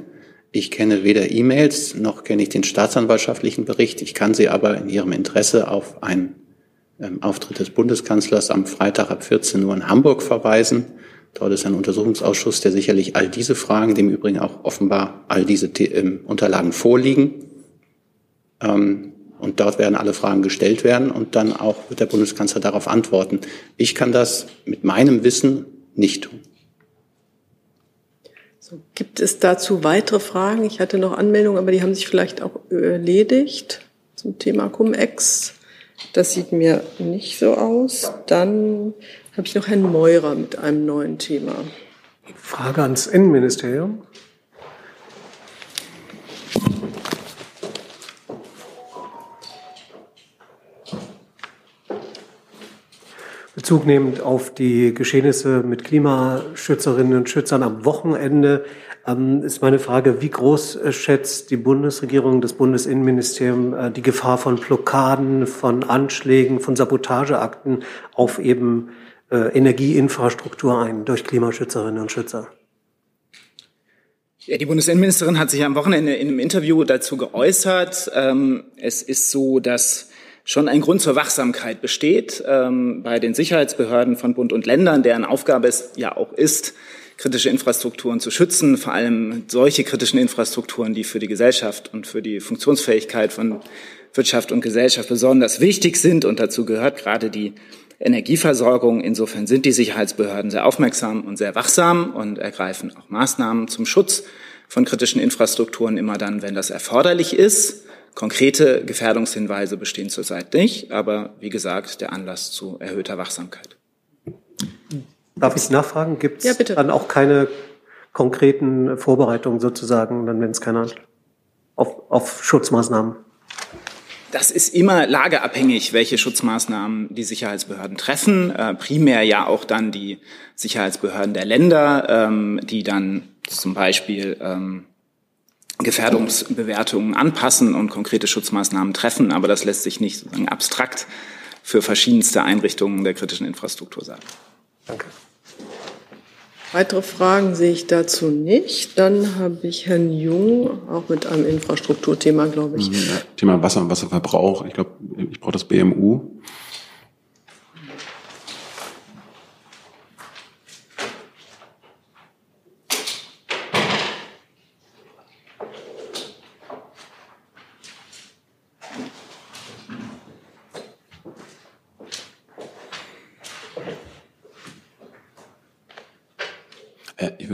Ich kenne weder E-Mails noch kenne ich den staatsanwaltschaftlichen Bericht. Ich kann Sie aber in Ihrem Interesse auf einen Auftritt des Bundeskanzlers am Freitag ab 14 Uhr in Hamburg verweisen. Dort ist ein Untersuchungsausschuss, der sicherlich all diese Fragen, dem übrigen auch offenbar all diese ähm, Unterlagen vorliegen. Ähm, und dort werden alle Fragen gestellt werden und dann auch wird der Bundeskanzler darauf antworten. Ich kann das mit meinem Wissen nicht tun. So, gibt es dazu weitere Fragen? Ich hatte noch Anmeldungen, aber die haben sich vielleicht auch erledigt zum Thema Cum-Ex. Das sieht mir nicht so aus. Dann habe ich noch Herrn Meurer mit einem neuen Thema. Frage ans Innenministerium. Bezug nehmend auf die Geschehnisse mit Klimaschützerinnen und Schützern am Wochenende ähm, ist meine Frage, wie groß äh, schätzt die Bundesregierung, das Bundesinnenministerium äh, die Gefahr von Blockaden, von Anschlägen, von Sabotageakten auf eben äh, Energieinfrastruktur ein durch Klimaschützerinnen und Schützer? Ja, die Bundesinnenministerin hat sich am Wochenende in einem Interview dazu geäußert. Ähm, es ist so, dass schon ein Grund zur Wachsamkeit besteht ähm, bei den Sicherheitsbehörden von Bund und Ländern, deren Aufgabe es ja auch ist, kritische Infrastrukturen zu schützen, vor allem solche kritischen Infrastrukturen, die für die Gesellschaft und für die Funktionsfähigkeit von Wirtschaft und Gesellschaft besonders wichtig sind. Und dazu gehört gerade die Energieversorgung. Insofern sind die Sicherheitsbehörden sehr aufmerksam und sehr wachsam und ergreifen auch Maßnahmen zum Schutz von kritischen Infrastrukturen immer dann, wenn das erforderlich ist. Konkrete Gefährdungshinweise bestehen zurzeit nicht, aber wie gesagt, der Anlass zu erhöhter Wachsamkeit. Darf ich nachfragen? Gibt es ja, dann auch keine konkreten Vorbereitungen sozusagen, dann wenn es keine auf, auf Schutzmaßnahmen? Das ist immer lageabhängig, welche Schutzmaßnahmen die Sicherheitsbehörden treffen. Äh, primär ja auch dann die Sicherheitsbehörden der Länder, ähm, die dann zum Beispiel ähm, Gefährdungsbewertungen anpassen und konkrete Schutzmaßnahmen treffen. Aber das lässt sich nicht sozusagen abstrakt für verschiedenste Einrichtungen der kritischen Infrastruktur sagen. Danke. Weitere Fragen sehe ich dazu nicht. Dann habe ich Herrn Jung auch mit einem Infrastrukturthema, glaube ich. Thema Wasser und Wasserverbrauch. Ich glaube, ich brauche das BMU.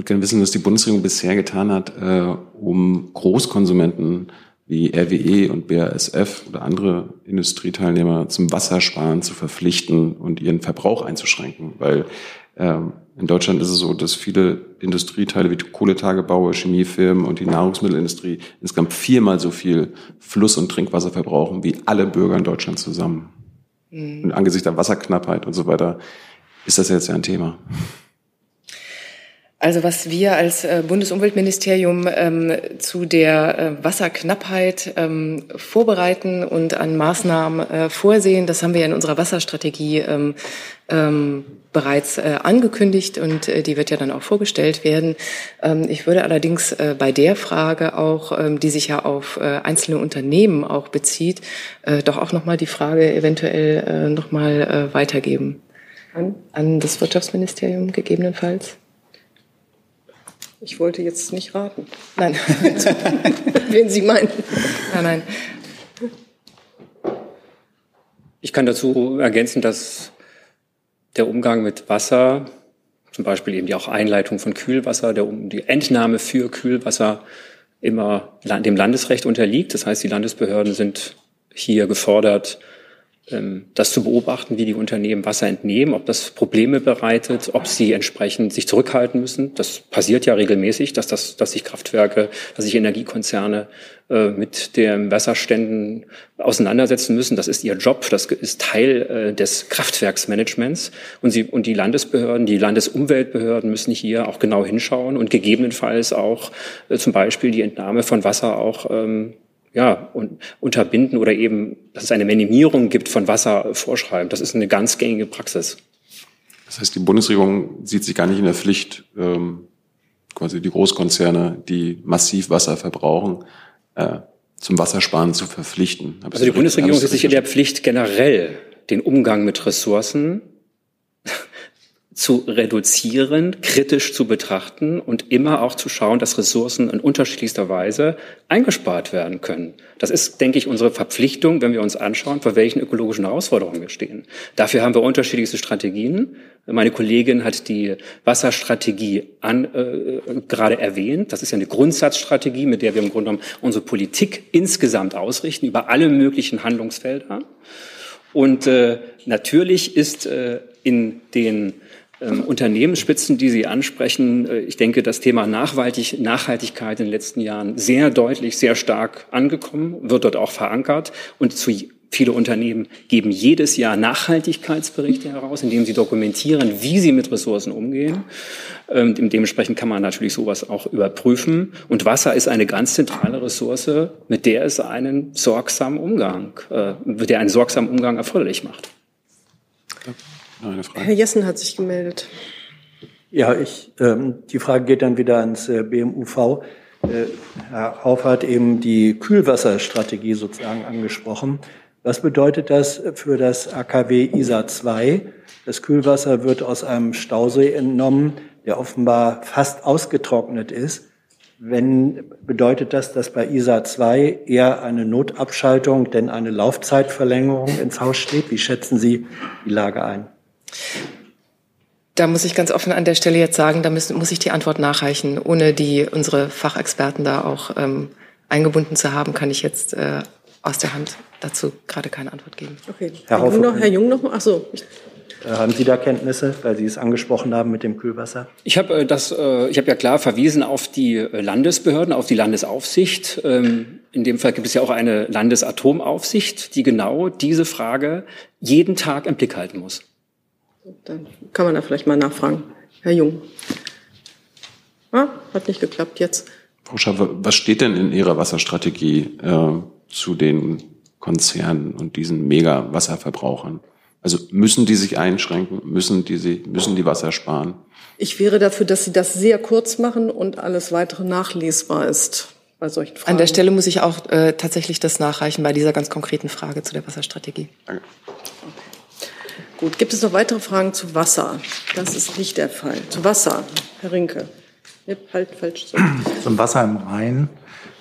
Gerne wissen, was die Bundesregierung bisher getan hat, äh, um Großkonsumenten wie RWE und BASF oder andere Industrieteilnehmer zum Wassersparen zu verpflichten und ihren Verbrauch einzuschränken. Weil ähm, in Deutschland ist es so, dass viele Industrieteile wie Kohletagebaue, Chemiefirmen und die Nahrungsmittelindustrie insgesamt viermal so viel Fluss- und Trinkwasser verbrauchen wie alle Bürger in Deutschland zusammen. Mhm. Und angesichts der Wasserknappheit und so weiter ist das jetzt ja ein Thema. Also was wir als äh, Bundesumweltministerium ähm, zu der äh, Wasserknappheit ähm, vorbereiten und an Maßnahmen äh, vorsehen, das haben wir in unserer Wasserstrategie ähm, ähm bereits äh, angekündigt und äh, die wird ja dann auch vorgestellt werden. Ähm, ich würde allerdings äh, bei der Frage auch, ähm, die sich ja auf einzelne Unternehmen auch bezieht, doch auch noch mal die Frage eventuell noch mal weitergeben an, an das Wirtschaftsministerium gegebenenfalls. Ich wollte jetzt nicht raten. Nein, wen Sie meinen. Nein, nein. Ich kann dazu ergänzen, dass der Umgang mit Wasser, zum Beispiel eben die auch Einleitung von Kühlwasser, der, die Entnahme für Kühlwasser immer dem Landesrecht unterliegt. Das heißt, die Landesbehörden sind hier gefordert, das zu beobachten, wie die Unternehmen Wasser entnehmen, ob das Probleme bereitet, ob sie entsprechend sich zurückhalten müssen. Das passiert ja regelmäßig, dass, das, dass sich Kraftwerke, dass sich Energiekonzerne äh, mit den Wasserständen auseinandersetzen müssen. Das ist ihr Job, das ist Teil äh, des Kraftwerksmanagements. Und, sie, und die Landesbehörden, die Landesumweltbehörden müssen hier auch genau hinschauen und gegebenenfalls auch äh, zum Beispiel die Entnahme von Wasser auch ähm, ja, und unterbinden oder eben, dass es eine Minimierung gibt von Wasser vorschreiben. Das ist eine ganz gängige Praxis. Das heißt, die Bundesregierung sieht sich gar nicht in der Pflicht, ähm, quasi die Großkonzerne, die massiv Wasser verbrauchen, äh, zum Wassersparen zu verpflichten. Also die Bundesregierung ist sich in der Pflicht, generell den Umgang mit Ressourcen zu reduzieren, kritisch zu betrachten und immer auch zu schauen, dass Ressourcen in unterschiedlichster Weise eingespart werden können. Das ist, denke ich, unsere Verpflichtung, wenn wir uns anschauen, vor welchen ökologischen Herausforderungen wir stehen. Dafür haben wir unterschiedlichste Strategien. Meine Kollegin hat die Wasserstrategie an, äh, gerade erwähnt. Das ist ja eine Grundsatzstrategie, mit der wir im Grunde genommen unsere Politik insgesamt ausrichten, über alle möglichen Handlungsfelder. Und äh, natürlich ist äh, in den ähm, Unternehmensspitzen, die Sie ansprechen, äh, ich denke, das Thema Nachhaltig Nachhaltigkeit in den letzten Jahren sehr deutlich, sehr stark angekommen, wird dort auch verankert. Und zu Viele Unternehmen geben jedes Jahr Nachhaltigkeitsberichte heraus, indem sie dokumentieren, wie sie mit Ressourcen umgehen. Ähm, dementsprechend kann man natürlich sowas auch überprüfen. Und Wasser ist eine ganz zentrale Ressource, mit der es einen sorgsamen Umgang, äh, mit der einen sorgsamen Umgang erforderlich macht. Eine Frage. Herr Jessen hat sich gemeldet. Ja, ich, ähm, die Frage geht dann wieder ans äh, BMUV. Äh, Herr Hauf hat eben die Kühlwasserstrategie sozusagen angesprochen. Was bedeutet das für das AKW ISA 2? Das Kühlwasser wird aus einem Stausee entnommen, der offenbar fast ausgetrocknet ist. Wenn, bedeutet das, dass bei ISA 2 eher eine Notabschaltung, denn eine Laufzeitverlängerung ins Haus steht? Wie schätzen Sie die Lage ein? Da muss ich ganz offen an der Stelle jetzt sagen, da müssen, muss ich die Antwort nachreichen. Ohne die unsere Fachexperten da auch ähm, eingebunden zu haben, kann ich jetzt äh, aus der Hand dazu gerade keine Antwort geben. Okay. Herr, Herr Jung noch, Herr Jung noch, ach so. Äh, haben Sie da Kenntnisse, weil Sie es angesprochen haben mit dem Kühlwasser? Ich habe äh, das, äh, ich habe ja klar verwiesen auf die Landesbehörden, auf die Landesaufsicht. Ähm, in dem Fall gibt es ja auch eine Landesatomaufsicht, die genau diese Frage jeden Tag im Blick halten muss. Dann kann man da vielleicht mal nachfragen. Herr Jung. Ah, hat nicht geklappt jetzt. Frau Schaffer, was steht denn in Ihrer Wasserstrategie äh, zu den Konzernen und diesen Mega-Wasserverbrauchern? Also müssen die sich einschränken? Müssen die, sie, müssen die Wasser sparen? Ich wäre dafür, dass Sie das sehr kurz machen und alles weitere nachlesbar ist bei solchen Fragen. An der Stelle muss ich auch äh, tatsächlich das nachreichen bei dieser ganz konkreten Frage zu der Wasserstrategie. Danke. Gut, gibt es noch weitere Fragen zu Wasser? Das ist nicht der Fall. Zu Wasser, Herr Rinke. Halt falsch. So. Zum Wasser im Rhein.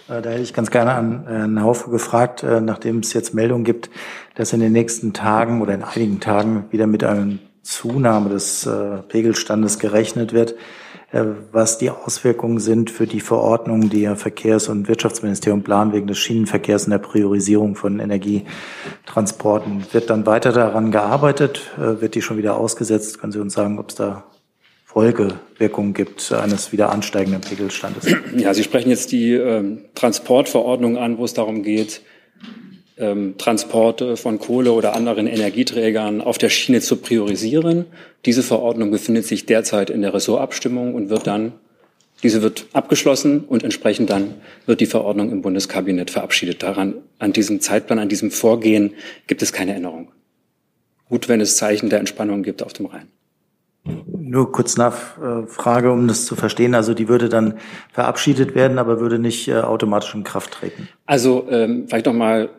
Äh, da hätte ich ganz gerne an Herrn Haufe gefragt, äh, nachdem es jetzt Meldungen gibt, dass in den nächsten Tagen oder in einigen Tagen wieder mit einer Zunahme des äh, Pegelstandes gerechnet wird. Äh, was die Auswirkungen sind für die Verordnung, die ja Verkehrs- und Wirtschaftsministerium planen wegen des Schienenverkehrs und der Priorisierung von Energietransporten. Wird dann weiter daran gearbeitet? Äh, wird die schon wieder ausgesetzt? Können Sie uns sagen, ob es da Folgewirkungen gibt eines wieder ansteigenden Pegelstandes? Ja, Sie sprechen jetzt die ähm, Transportverordnung an, wo es darum geht, Transporte von Kohle oder anderen Energieträgern auf der Schiene zu priorisieren. Diese Verordnung befindet sich derzeit in der Ressortabstimmung und wird dann, diese wird abgeschlossen und entsprechend dann wird die Verordnung im Bundeskabinett verabschiedet. Daran, an diesem Zeitplan, an diesem Vorgehen gibt es keine Änderung. Gut, wenn es Zeichen der Entspannung gibt auf dem Rhein. Nur kurz Nachfrage, um das zu verstehen. Also die würde dann verabschiedet werden, aber würde nicht äh, automatisch in Kraft treten. Also ähm, vielleicht noch mal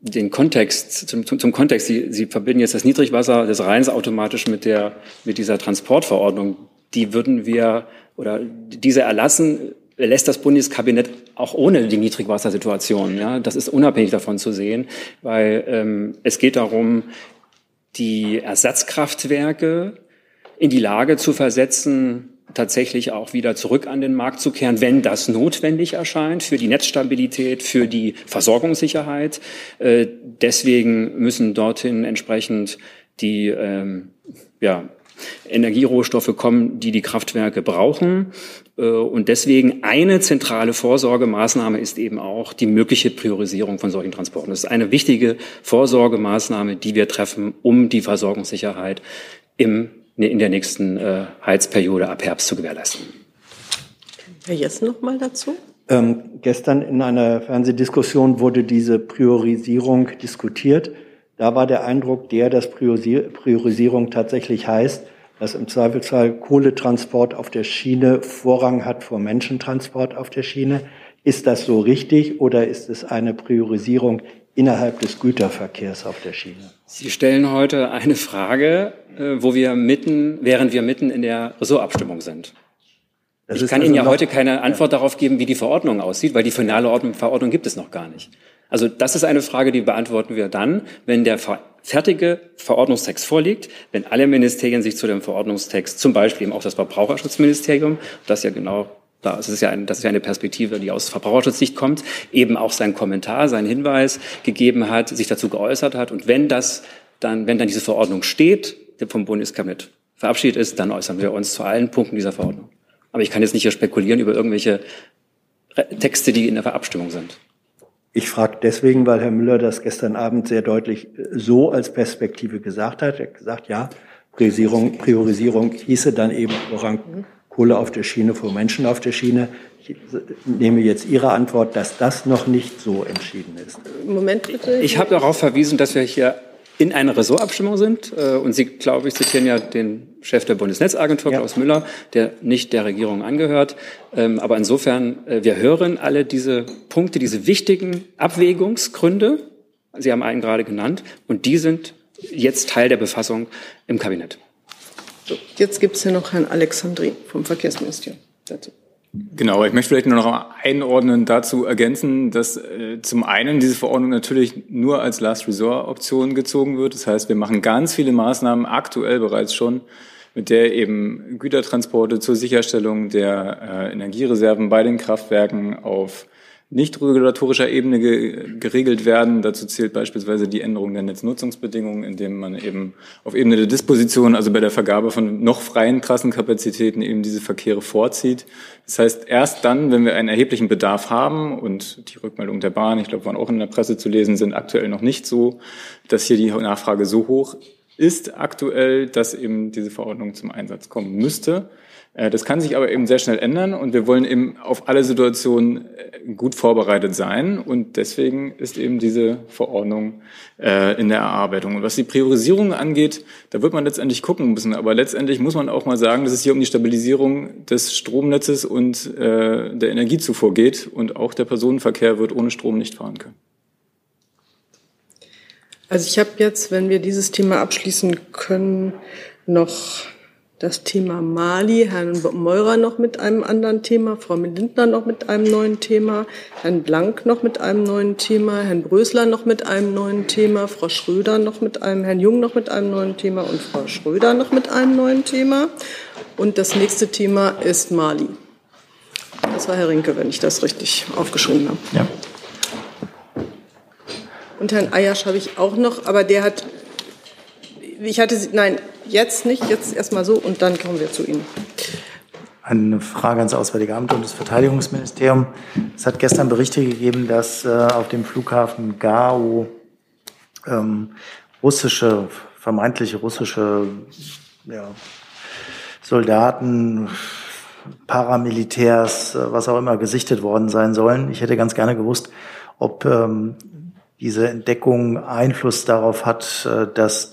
den Kontext, zum, zum, zum Kontext, Sie, Sie verbinden jetzt das Niedrigwasser des Rheins automatisch mit der, mit dieser Transportverordnung. Die würden wir, oder diese erlassen, lässt das Bundeskabinett auch ohne die Niedrigwassersituation. Ja, das ist unabhängig davon zu sehen, weil ähm, es geht darum, die Ersatzkraftwerke in die Lage zu versetzen, tatsächlich auch wieder zurück an den Markt zu kehren, wenn das notwendig erscheint für die Netzstabilität, für die Versorgungssicherheit. Äh, deswegen müssen dorthin entsprechend die ähm, ja, Energierohstoffe kommen, die die Kraftwerke brauchen. Äh, und deswegen eine zentrale Vorsorgemaßnahme ist eben auch die mögliche Priorisierung von solchen Transporten. Das ist eine wichtige Vorsorgemaßnahme, die wir treffen, um die Versorgungssicherheit im in der nächsten äh, Heizperiode ab Herbst zu gewährleisten. Herr Jessen noch mal dazu. Ähm, gestern in einer Fernsehdiskussion wurde diese Priorisierung diskutiert. Da war der Eindruck der, dass Priorisierung tatsächlich heißt, dass im Zweifelsfall Kohletransport auf der Schiene Vorrang hat vor Menschentransport auf der Schiene. Ist das so richtig oder ist es eine Priorisierung innerhalb des Güterverkehrs auf der Schiene? Sie stellen heute eine Frage, äh, wo wir mitten, während wir mitten in der Ressortabstimmung sind. Das ich kann also Ihnen ja heute keine Antwort darauf geben, wie die Verordnung aussieht, weil die finale Ordnung, Verordnung gibt es noch gar nicht. Also das ist eine Frage, die beantworten wir dann, wenn der fertige Verordnungstext vorliegt, wenn alle Ministerien sich zu dem Verordnungstext, zum Beispiel eben auch das Verbraucherschutzministerium, das ja genau da ist es ja, ein, das ist ja eine Perspektive, die aus Verbraucherschutzsicht kommt, eben auch seinen Kommentar, seinen Hinweis gegeben hat, sich dazu geäußert hat. Und wenn das dann, wenn dann diese Verordnung steht, der vom Bundeskabinett verabschiedet ist, dann äußern wir uns zu allen Punkten dieser Verordnung. Aber ich kann jetzt nicht hier spekulieren über irgendwelche Texte, die in der Abstimmung sind. Ich frage deswegen, weil Herr Müller das gestern Abend sehr deutlich äh, so als Perspektive gesagt hat. Er hat gesagt, ja, Priorisierung, Priorisierung hieße dann eben Vorrang Kohle auf der Schiene vor Menschen auf der Schiene. Ich nehme jetzt Ihre Antwort, dass das noch nicht so entschieden ist. Moment bitte. Ich habe darauf verwiesen, dass wir hier in einer Ressortabstimmung sind. Äh, Und Sie, glaube ich, zitieren ja den Chef der Bundesnetzagentur, Klaus Müller, der nicht der Regierung angehört. Ähm, Aber insofern, äh, wir hören alle diese Punkte, diese wichtigen Abwägungsgründe. Sie haben einen gerade genannt. Und die sind jetzt Teil der Befassung im Kabinett. Jetzt gibt es hier noch Herrn Alexandri vom Verkehrsministerium dazu. Genau, ich möchte vielleicht nur noch einordnen, dazu ergänzen, dass äh, zum einen diese Verordnung natürlich nur als Last Resort Option gezogen wird. Das heißt, wir machen ganz viele Maßnahmen aktuell bereits schon, mit der eben Gütertransporte zur Sicherstellung der äh, Energiereserven bei den Kraftwerken auf nicht regulatorischer Ebene ge geregelt werden. Dazu zählt beispielsweise die Änderung der Netznutzungsbedingungen, indem man eben auf Ebene der Disposition, also bei der Vergabe von noch freien Trassenkapazitäten eben diese Verkehre vorzieht. Das heißt, erst dann, wenn wir einen erheblichen Bedarf haben und die Rückmeldung der Bahn, ich glaube, waren auch in der Presse zu lesen, sind aktuell noch nicht so, dass hier die Nachfrage so hoch ist aktuell, dass eben diese Verordnung zum Einsatz kommen müsste. Äh, Das kann sich aber eben sehr schnell ändern und wir wollen eben auf alle Situationen äh, gut vorbereitet sein und deswegen ist eben diese Verordnung äh, in der Erarbeitung. Und was die Priorisierung angeht, da wird man letztendlich gucken müssen, aber letztendlich muss man auch mal sagen, dass es hier um die Stabilisierung des Stromnetzes und der Energiezufuhr geht und auch der Personenverkehr wird ohne Strom nicht fahren können. Also ich habe jetzt, wenn wir dieses Thema abschließen können, noch das Thema Mali, Herrn Meurer noch mit einem anderen Thema, Frau Lindner noch mit einem neuen Thema, Herrn Blank noch mit einem neuen Thema, Herrn Brösler noch mit einem neuen Thema, Frau Schröder noch mit einem, Herrn Jung noch mit einem neuen Thema und Frau Schröder noch mit einem neuen Thema. Und das nächste Thema ist Mali. Das war Herr Rinke, wenn ich das richtig aufgeschrieben habe. Ja. Und Herrn Ayasch habe ich auch noch, aber der hat, ich hatte, sie- nein, jetzt nicht, jetzt erstmal so und dann kommen wir zu Ihnen. Eine Frage ans Auswärtige Amt und das Verteidigungsministerium. Es hat gestern Berichte gegeben, dass äh, auf dem Flughafen Gao ähm, russische, vermeintlich russische ja, Soldaten, Paramilitärs, äh, was auch immer, gesichtet worden sein sollen. Ich hätte ganz gerne gewusst, ob ähm, diese Entdeckung Einfluss darauf hat, äh, dass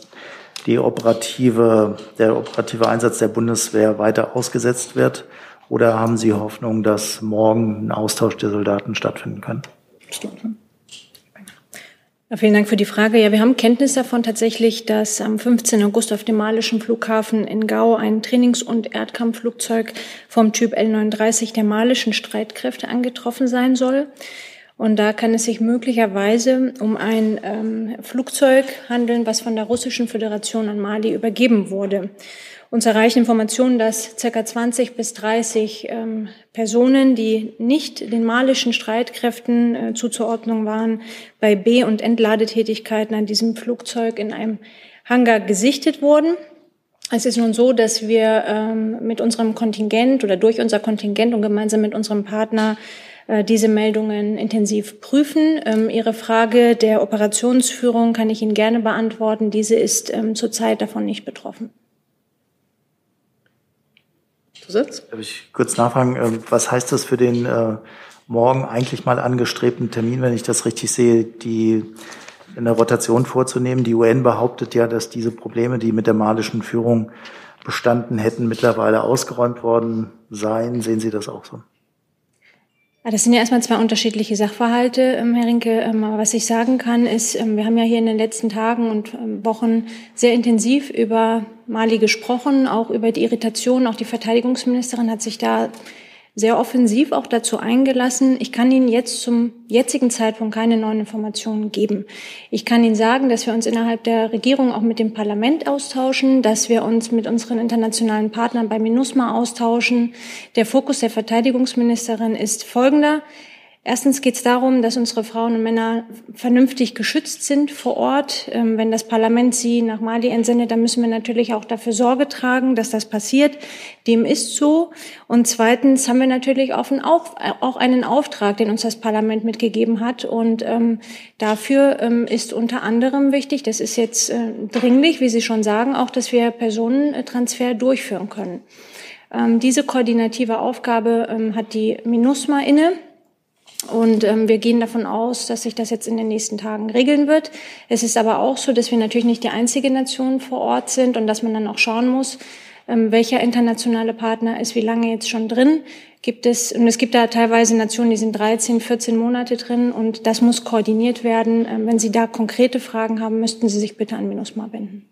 die operative, der operative Einsatz der Bundeswehr weiter ausgesetzt wird? Oder haben Sie Hoffnung, dass morgen ein Austausch der Soldaten stattfinden kann? Ja, vielen Dank für die Frage. Ja, wir haben Kenntnis davon tatsächlich, dass am 15. August auf dem malischen Flughafen in Gao ein Trainings- und Erdkampfflugzeug vom Typ L-39 der malischen Streitkräfte angetroffen sein soll. Und da kann es sich möglicherweise um ein ähm, Flugzeug handeln, was von der Russischen Föderation an Mali übergeben wurde. Uns erreichen Informationen, dass ca. 20 bis 30 ähm, Personen, die nicht den malischen Streitkräften äh, zuzuordnen waren, bei B- und Entladetätigkeiten an diesem Flugzeug in einem Hangar gesichtet wurden. Es ist nun so, dass wir ähm, mit unserem Kontingent oder durch unser Kontingent und gemeinsam mit unserem Partner diese Meldungen intensiv prüfen. Ähm, Ihre Frage der Operationsführung kann ich Ihnen gerne beantworten. Diese ist ähm, zurzeit davon nicht betroffen. Zusatz? Darf ich kurz nachfragen, äh, was heißt das für den äh, morgen eigentlich mal angestrebten Termin, wenn ich das richtig sehe, die eine Rotation vorzunehmen. Die UN behauptet ja, dass diese Probleme, die mit der malischen Führung bestanden hätten, mittlerweile ausgeräumt worden seien. Sehen Sie das auch so? Ja, das sind ja erstmal zwei unterschiedliche Sachverhalte, ähm, Herr Rinke. Ähm, aber was ich sagen kann, ist, ähm, wir haben ja hier in den letzten Tagen und Wochen sehr intensiv über Mali gesprochen, auch über die Irritation. Auch die Verteidigungsministerin hat sich da sehr offensiv auch dazu eingelassen. Ich kann Ihnen jetzt zum jetzigen Zeitpunkt keine neuen Informationen geben. Ich kann Ihnen sagen, dass wir uns innerhalb der Regierung auch mit dem Parlament austauschen, dass wir uns mit unseren internationalen Partnern bei MINUSMA austauschen. Der Fokus der Verteidigungsministerin ist folgender. Erstens geht es darum, dass unsere Frauen und Männer vernünftig geschützt sind vor Ort. Ähm, wenn das Parlament sie nach Mali entsendet, dann müssen wir natürlich auch dafür Sorge tragen, dass das passiert. Dem ist so. Und zweitens haben wir natürlich auch einen, auch einen Auftrag, den uns das Parlament mitgegeben hat. Und ähm, dafür ähm, ist unter anderem wichtig, das ist jetzt äh, dringlich, wie Sie schon sagen, auch, dass wir Personentransfer durchführen können. Ähm, diese koordinative Aufgabe ähm, hat die MINUSMA inne. Und ähm, wir gehen davon aus, dass sich das jetzt in den nächsten Tagen regeln wird. Es ist aber auch so, dass wir natürlich nicht die einzige Nation vor Ort sind und dass man dann auch schauen muss, ähm, welcher internationale Partner ist wie lange jetzt schon drin. Gibt es, und es gibt da teilweise Nationen, die sind 13, 14 Monate drin und das muss koordiniert werden. Ähm, wenn Sie da konkrete Fragen haben, müssten Sie sich bitte an MINUSMA wenden.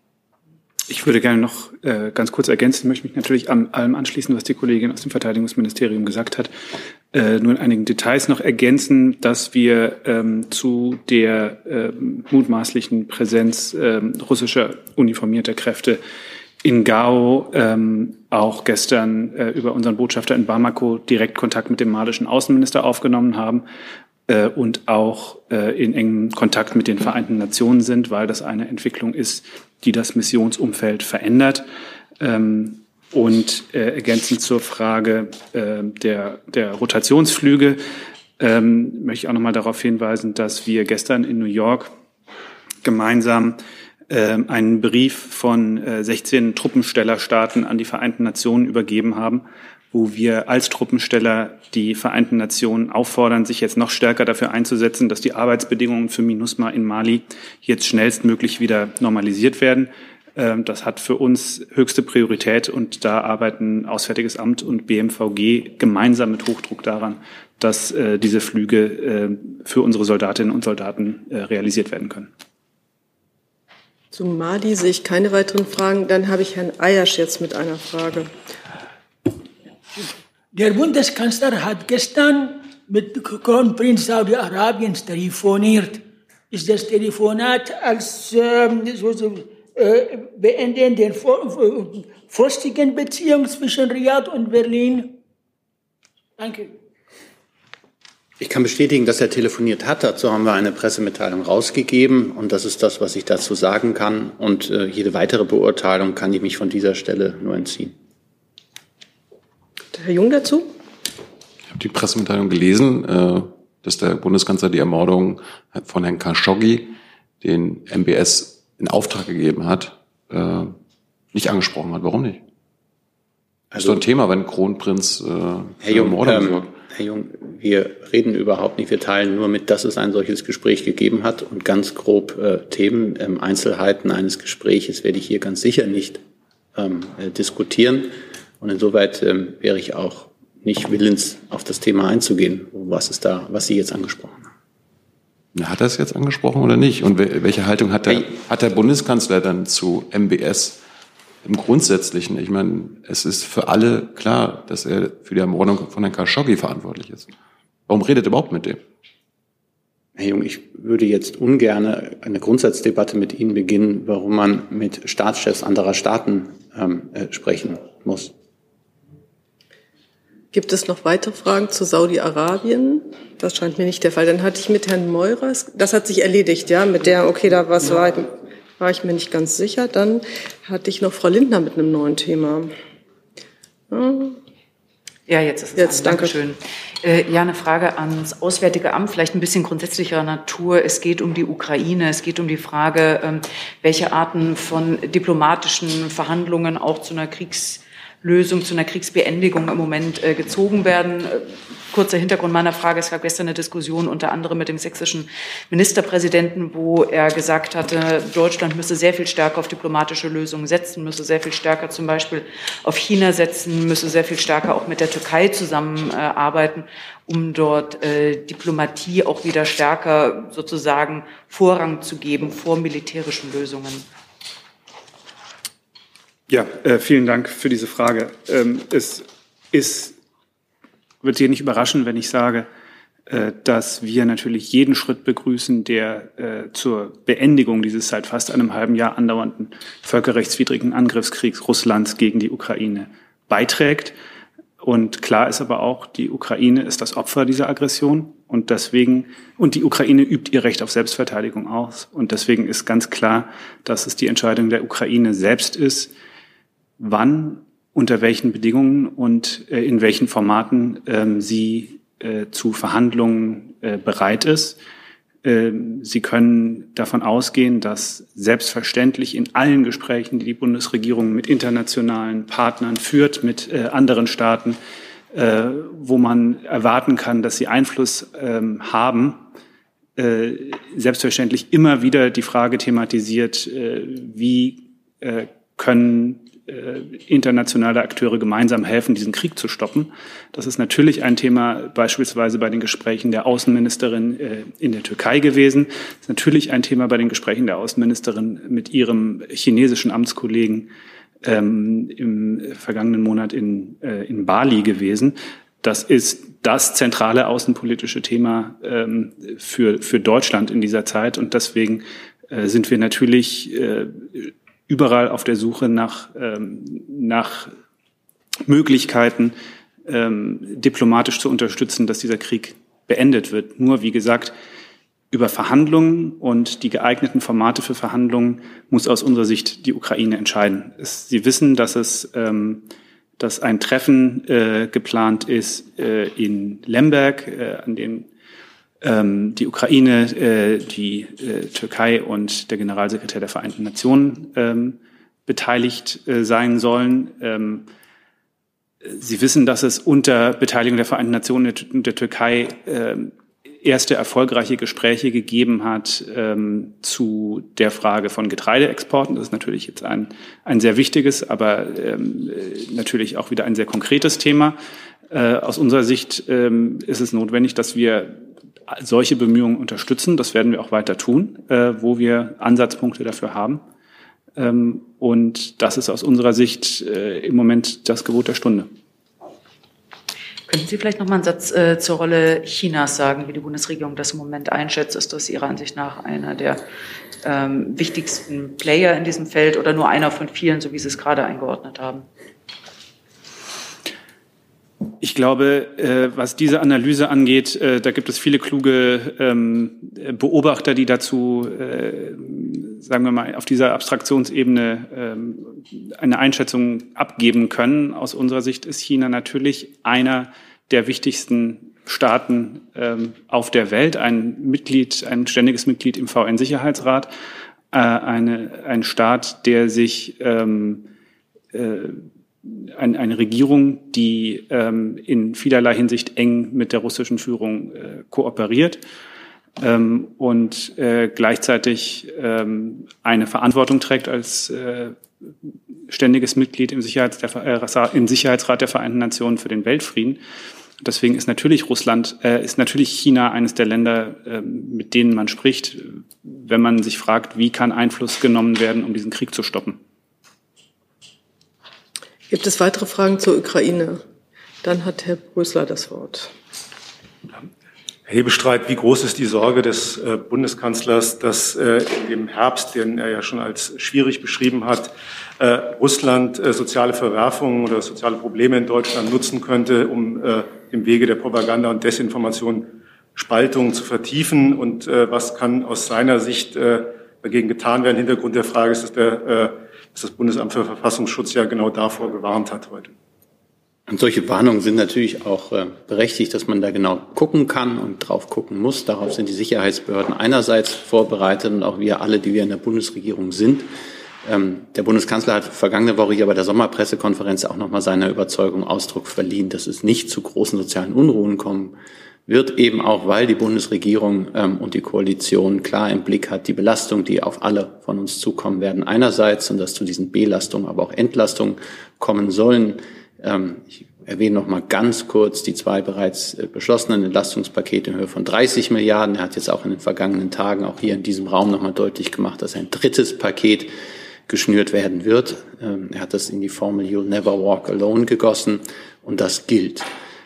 Ich würde gerne noch äh, ganz kurz ergänzen, möchte mich natürlich an allem anschließen, was die Kollegin aus dem Verteidigungsministerium gesagt hat. Äh, nur in einigen Details noch ergänzen, dass wir ähm, zu der ähm, mutmaßlichen Präsenz ähm, russischer uniformierter Kräfte in Gao ähm, auch gestern äh, über unseren Botschafter in Bamako direkt Kontakt mit dem malischen Außenminister aufgenommen haben äh, und auch äh, in engem Kontakt mit den Vereinten Nationen sind, weil das eine Entwicklung ist, die das Missionsumfeld verändert. Ähm, und äh, ergänzend zur Frage äh, der, der Rotationsflüge ähm, möchte ich auch noch mal darauf hinweisen, dass wir gestern in New York gemeinsam äh, einen Brief von äh, 16 Truppenstellerstaaten an die Vereinten Nationen übergeben haben, wo wir als Truppensteller die Vereinten Nationen auffordern, sich jetzt noch stärker dafür einzusetzen, dass die Arbeitsbedingungen für MINUSMA in Mali jetzt schnellstmöglich wieder normalisiert werden. Ähm, das hat für uns höchste Priorität und da arbeiten Auswärtiges Amt und BMVG gemeinsam mit Hochdruck daran, dass äh, diese Flüge äh, für unsere Soldatinnen und Soldaten äh, realisiert werden können. Zu Mali sehe ich keine weiteren Fragen. Dann habe ich Herrn Eiersch jetzt mit einer Frage. Der Bundeskanzler hat gestern mit Kronprinz Saudi-Arabiens telefoniert. Ist das Telefonat als ähm, so, so, äh, beenden der frostigen Beziehung zwischen Riyadh und Berlin? Danke. Ich kann bestätigen, dass er telefoniert hat. Dazu haben wir eine Pressemitteilung rausgegeben. Und das ist das, was ich dazu sagen kann. Und äh, jede weitere Beurteilung kann ich mich von dieser Stelle nur entziehen. Herr Jung dazu? Ich habe die Pressemitteilung gelesen, äh, dass der Bundeskanzler die Ermordung von Herrn Khashoggi, den MBS in Auftrag gegeben hat, äh, nicht angesprochen hat. Warum nicht? Das ist doch ein Thema, wenn Kronprinz äh, Herr Jung, ähm, Herr Jung, wir reden überhaupt nicht. Wir teilen nur mit, dass es ein solches Gespräch gegeben hat und ganz grob äh, Themen, ähm, Einzelheiten eines Gespräches werde ich hier ganz sicher nicht ähm, äh, diskutieren. Und insoweit ähm, wäre ich auch nicht willens, auf das Thema einzugehen, was ist da, was Sie jetzt angesprochen haben. Hat er es jetzt angesprochen oder nicht? Und welche Haltung hat der, hat der Bundeskanzler dann zu MBS im Grundsätzlichen? Ich meine, es ist für alle klar, dass er für die Ermordung von Herrn Khashoggi verantwortlich ist. Warum redet er überhaupt mit dem? Herr Jung, ich würde jetzt ungern eine Grundsatzdebatte mit Ihnen beginnen, warum man mit Staatschefs anderer Staaten ähm, äh, sprechen muss. Gibt es noch weitere Fragen zu Saudi-Arabien? Das scheint mir nicht der Fall. Dann hatte ich mit Herrn Meurers, das hat sich erledigt, ja, mit der, okay, da war, war ich mir nicht ganz sicher. Dann hatte ich noch Frau Lindner mit einem neuen Thema. Ja, ja jetzt ist es jetzt, danke schön. Äh, ja, eine Frage ans Auswärtige Amt, vielleicht ein bisschen grundsätzlicher Natur. Es geht um die Ukraine, es geht um die Frage, ähm, welche Arten von diplomatischen Verhandlungen auch zu einer Kriegs Lösung, zu einer Kriegsbeendigung im Moment äh, gezogen werden. Äh, kurzer Hintergrund meiner Frage. Es gab gestern eine Diskussion unter anderem mit dem sächsischen Ministerpräsidenten, wo er gesagt hatte, Deutschland müsse sehr viel stärker auf diplomatische Lösungen setzen, müsse sehr viel stärker zum Beispiel auf China setzen, müsse sehr viel stärker auch mit der Türkei zusammenarbeiten, um dort äh, Diplomatie auch wieder stärker sozusagen Vorrang zu geben vor militärischen Lösungen. Ja, äh, vielen Dank für diese Frage. Ähm, es ist wird Sie nicht überraschen, wenn ich sage, äh, dass wir natürlich jeden Schritt begrüßen, der äh, zur Beendigung dieses seit fast einem halben Jahr andauernden völkerrechtswidrigen Angriffskriegs Russlands gegen die Ukraine beiträgt. Und klar ist aber auch, die Ukraine ist das Opfer dieser Aggression und deswegen, und die Ukraine übt ihr Recht auf Selbstverteidigung aus. Und deswegen ist ganz klar, dass es die Entscheidung der Ukraine selbst ist, wann unter welchen Bedingungen und äh, in welchen Formaten ähm, sie äh, zu Verhandlungen äh, bereit ist. Ähm, sie können davon ausgehen, dass selbstverständlich in allen Gesprächen, die die Bundesregierung mit internationalen Partnern führt, mit anderen Staaten, wo man erwarten kann, dass sie Einfluss ähm, haben, selbstverständlich immer wieder die Frage thematisiert, wie können äh, internationale Akteure gemeinsam helfen, diesen Krieg zu stoppen. Das ist natürlich ein Thema beispielsweise bei den Gesprächen der Außenministerin äh, in der Türkei gewesen. Das ist natürlich ein Thema bei den Gesprächen der Außenministerin mit ihrem chinesischen Amtskollegen ähm, im vergangenen Monat in, äh, in Bali gewesen. Das ist das zentrale außenpolitische Thema ähm, für, für Deutschland in dieser Zeit. Und deswegen äh, sind wir natürlich äh, überall auf der Suche nach, ähm, nach Möglichkeiten, ähm, diplomatisch zu unterstützen, dass dieser Krieg beendet wird. Nur, wie gesagt, über Verhandlungen und die geeigneten Formate für Verhandlungen muss aus unserer Sicht die Ukraine entscheiden. Es, Sie wissen, dass es ähm, dass ein Treffen äh, geplant ist äh, in Lemberg, äh, an dem ähm, die Ukraine, äh, die äh, Türkei und der Generalsekretär der Vereinten Nationen ähm, beteiligt äh, sein sollen. Ähm, Sie wissen, dass es unter Beteiligung der Vereinten Nationen und der Türkei äh, erste erfolgreiche Gespräche gegeben hat ähm, zu der Frage von Getreideexporten. Das ist natürlich jetzt ein, ein sehr wichtiges, aber ähm, natürlich auch wieder ein sehr konkretes Thema. Äh, aus unserer Sicht ähm, ist es notwendig, dass wir solche Bemühungen unterstützen. Das werden wir auch weiter tun, äh, wo wir Ansatzpunkte dafür haben. Ähm, und das ist aus unserer Sicht äh, im Moment das Gebot der Stunde. Könnten Sie vielleicht noch mal einen Satz äh, zur Rolle Chinas sagen, wie die Bundesregierung das im Moment einschätzt? Ist das Ihrer Ansicht nach einer der ähm, wichtigsten Player in diesem Feld oder nur einer von vielen, so wie Sie es gerade eingeordnet haben? Ich glaube, äh, was diese Analyse angeht, äh, da gibt es viele kluge ähm, Beobachter, die dazu, äh, sagen wir mal, auf dieser Abstraktionsebene ähm, eine Einschätzung abgeben können. Aus unserer Sicht ist China natürlich einer der wichtigsten Staaten ähm, auf der Welt, ein Mitglied, ein ständiges Mitglied im VN-Sicherheitsrat, eine, ein Staat, der sich ein, eine Regierung, die ähm, in vielerlei Hinsicht eng mit der russischen Führung äh, kooperiert ähm, und äh, gleichzeitig ähm, eine Verantwortung trägt als äh, ständiges Mitglied im, Sicherheits der, äh, im Sicherheitsrat der Vereinten Nationen für den Weltfrieden. Deswegen ist natürlich Russland, äh, ist natürlich China eines der Länder, äh, mit denen man spricht, wenn man sich fragt, wie kann Einfluss genommen werden, um diesen Krieg zu stoppen. Gibt es weitere Fragen zur Ukraine? Dann hat Herr Brösler das Wort. Herr Hebestreit, wie groß ist die Sorge des äh, Bundeskanzlers, dass äh, in dem Herbst, den er ja schon als schwierig beschrieben hat, äh, Russland äh, soziale Verwerfungen oder soziale Probleme in Deutschland nutzen könnte, um im Wege der Propaganda und Desinformation Spaltungen zu vertiefen? Und was kann aus seiner Sicht dagegen getan werden? Hintergrund der Frage ist, dass der dass das Bundesamt für Verfassungsschutz ja genau davor gewarnt hat heute. Und solche Warnungen sind natürlich auch äh, berechtigt, dass man da genau gucken kann und drauf gucken muss. Darauf sind die Sicherheitsbehörden einerseits vorbereitet und auch wir alle, die wir in der Bundesregierung sind. Ähm, der Bundeskanzler hat vergangene Woche hier bei der Sommerpressekonferenz auch nochmal seiner Überzeugung Ausdruck verliehen, dass es nicht zu großen sozialen Unruhen kommen wird, eben auch, weil die Bundesregierung ähm, und die Koalition klar im Blick hat, die Belastung, die auf alle von uns zukommen werden, einerseits und dass zu diesen Belastungen aber auch Entlastungen kommen sollen. Ähm, ich erwähne noch mal ganz kurz die zwei bereits äh, beschlossenen Entlastungspakete in Höhe von 30 Milliarden. Er hat jetzt auch in den vergangenen Tagen auch hier in diesem Raum noch mal deutlich gemacht, dass ein drittes Paket geschnürt werden wird. Ähm, er hat das in die Formel You'll Never Walk Alone gegossen und das gilt.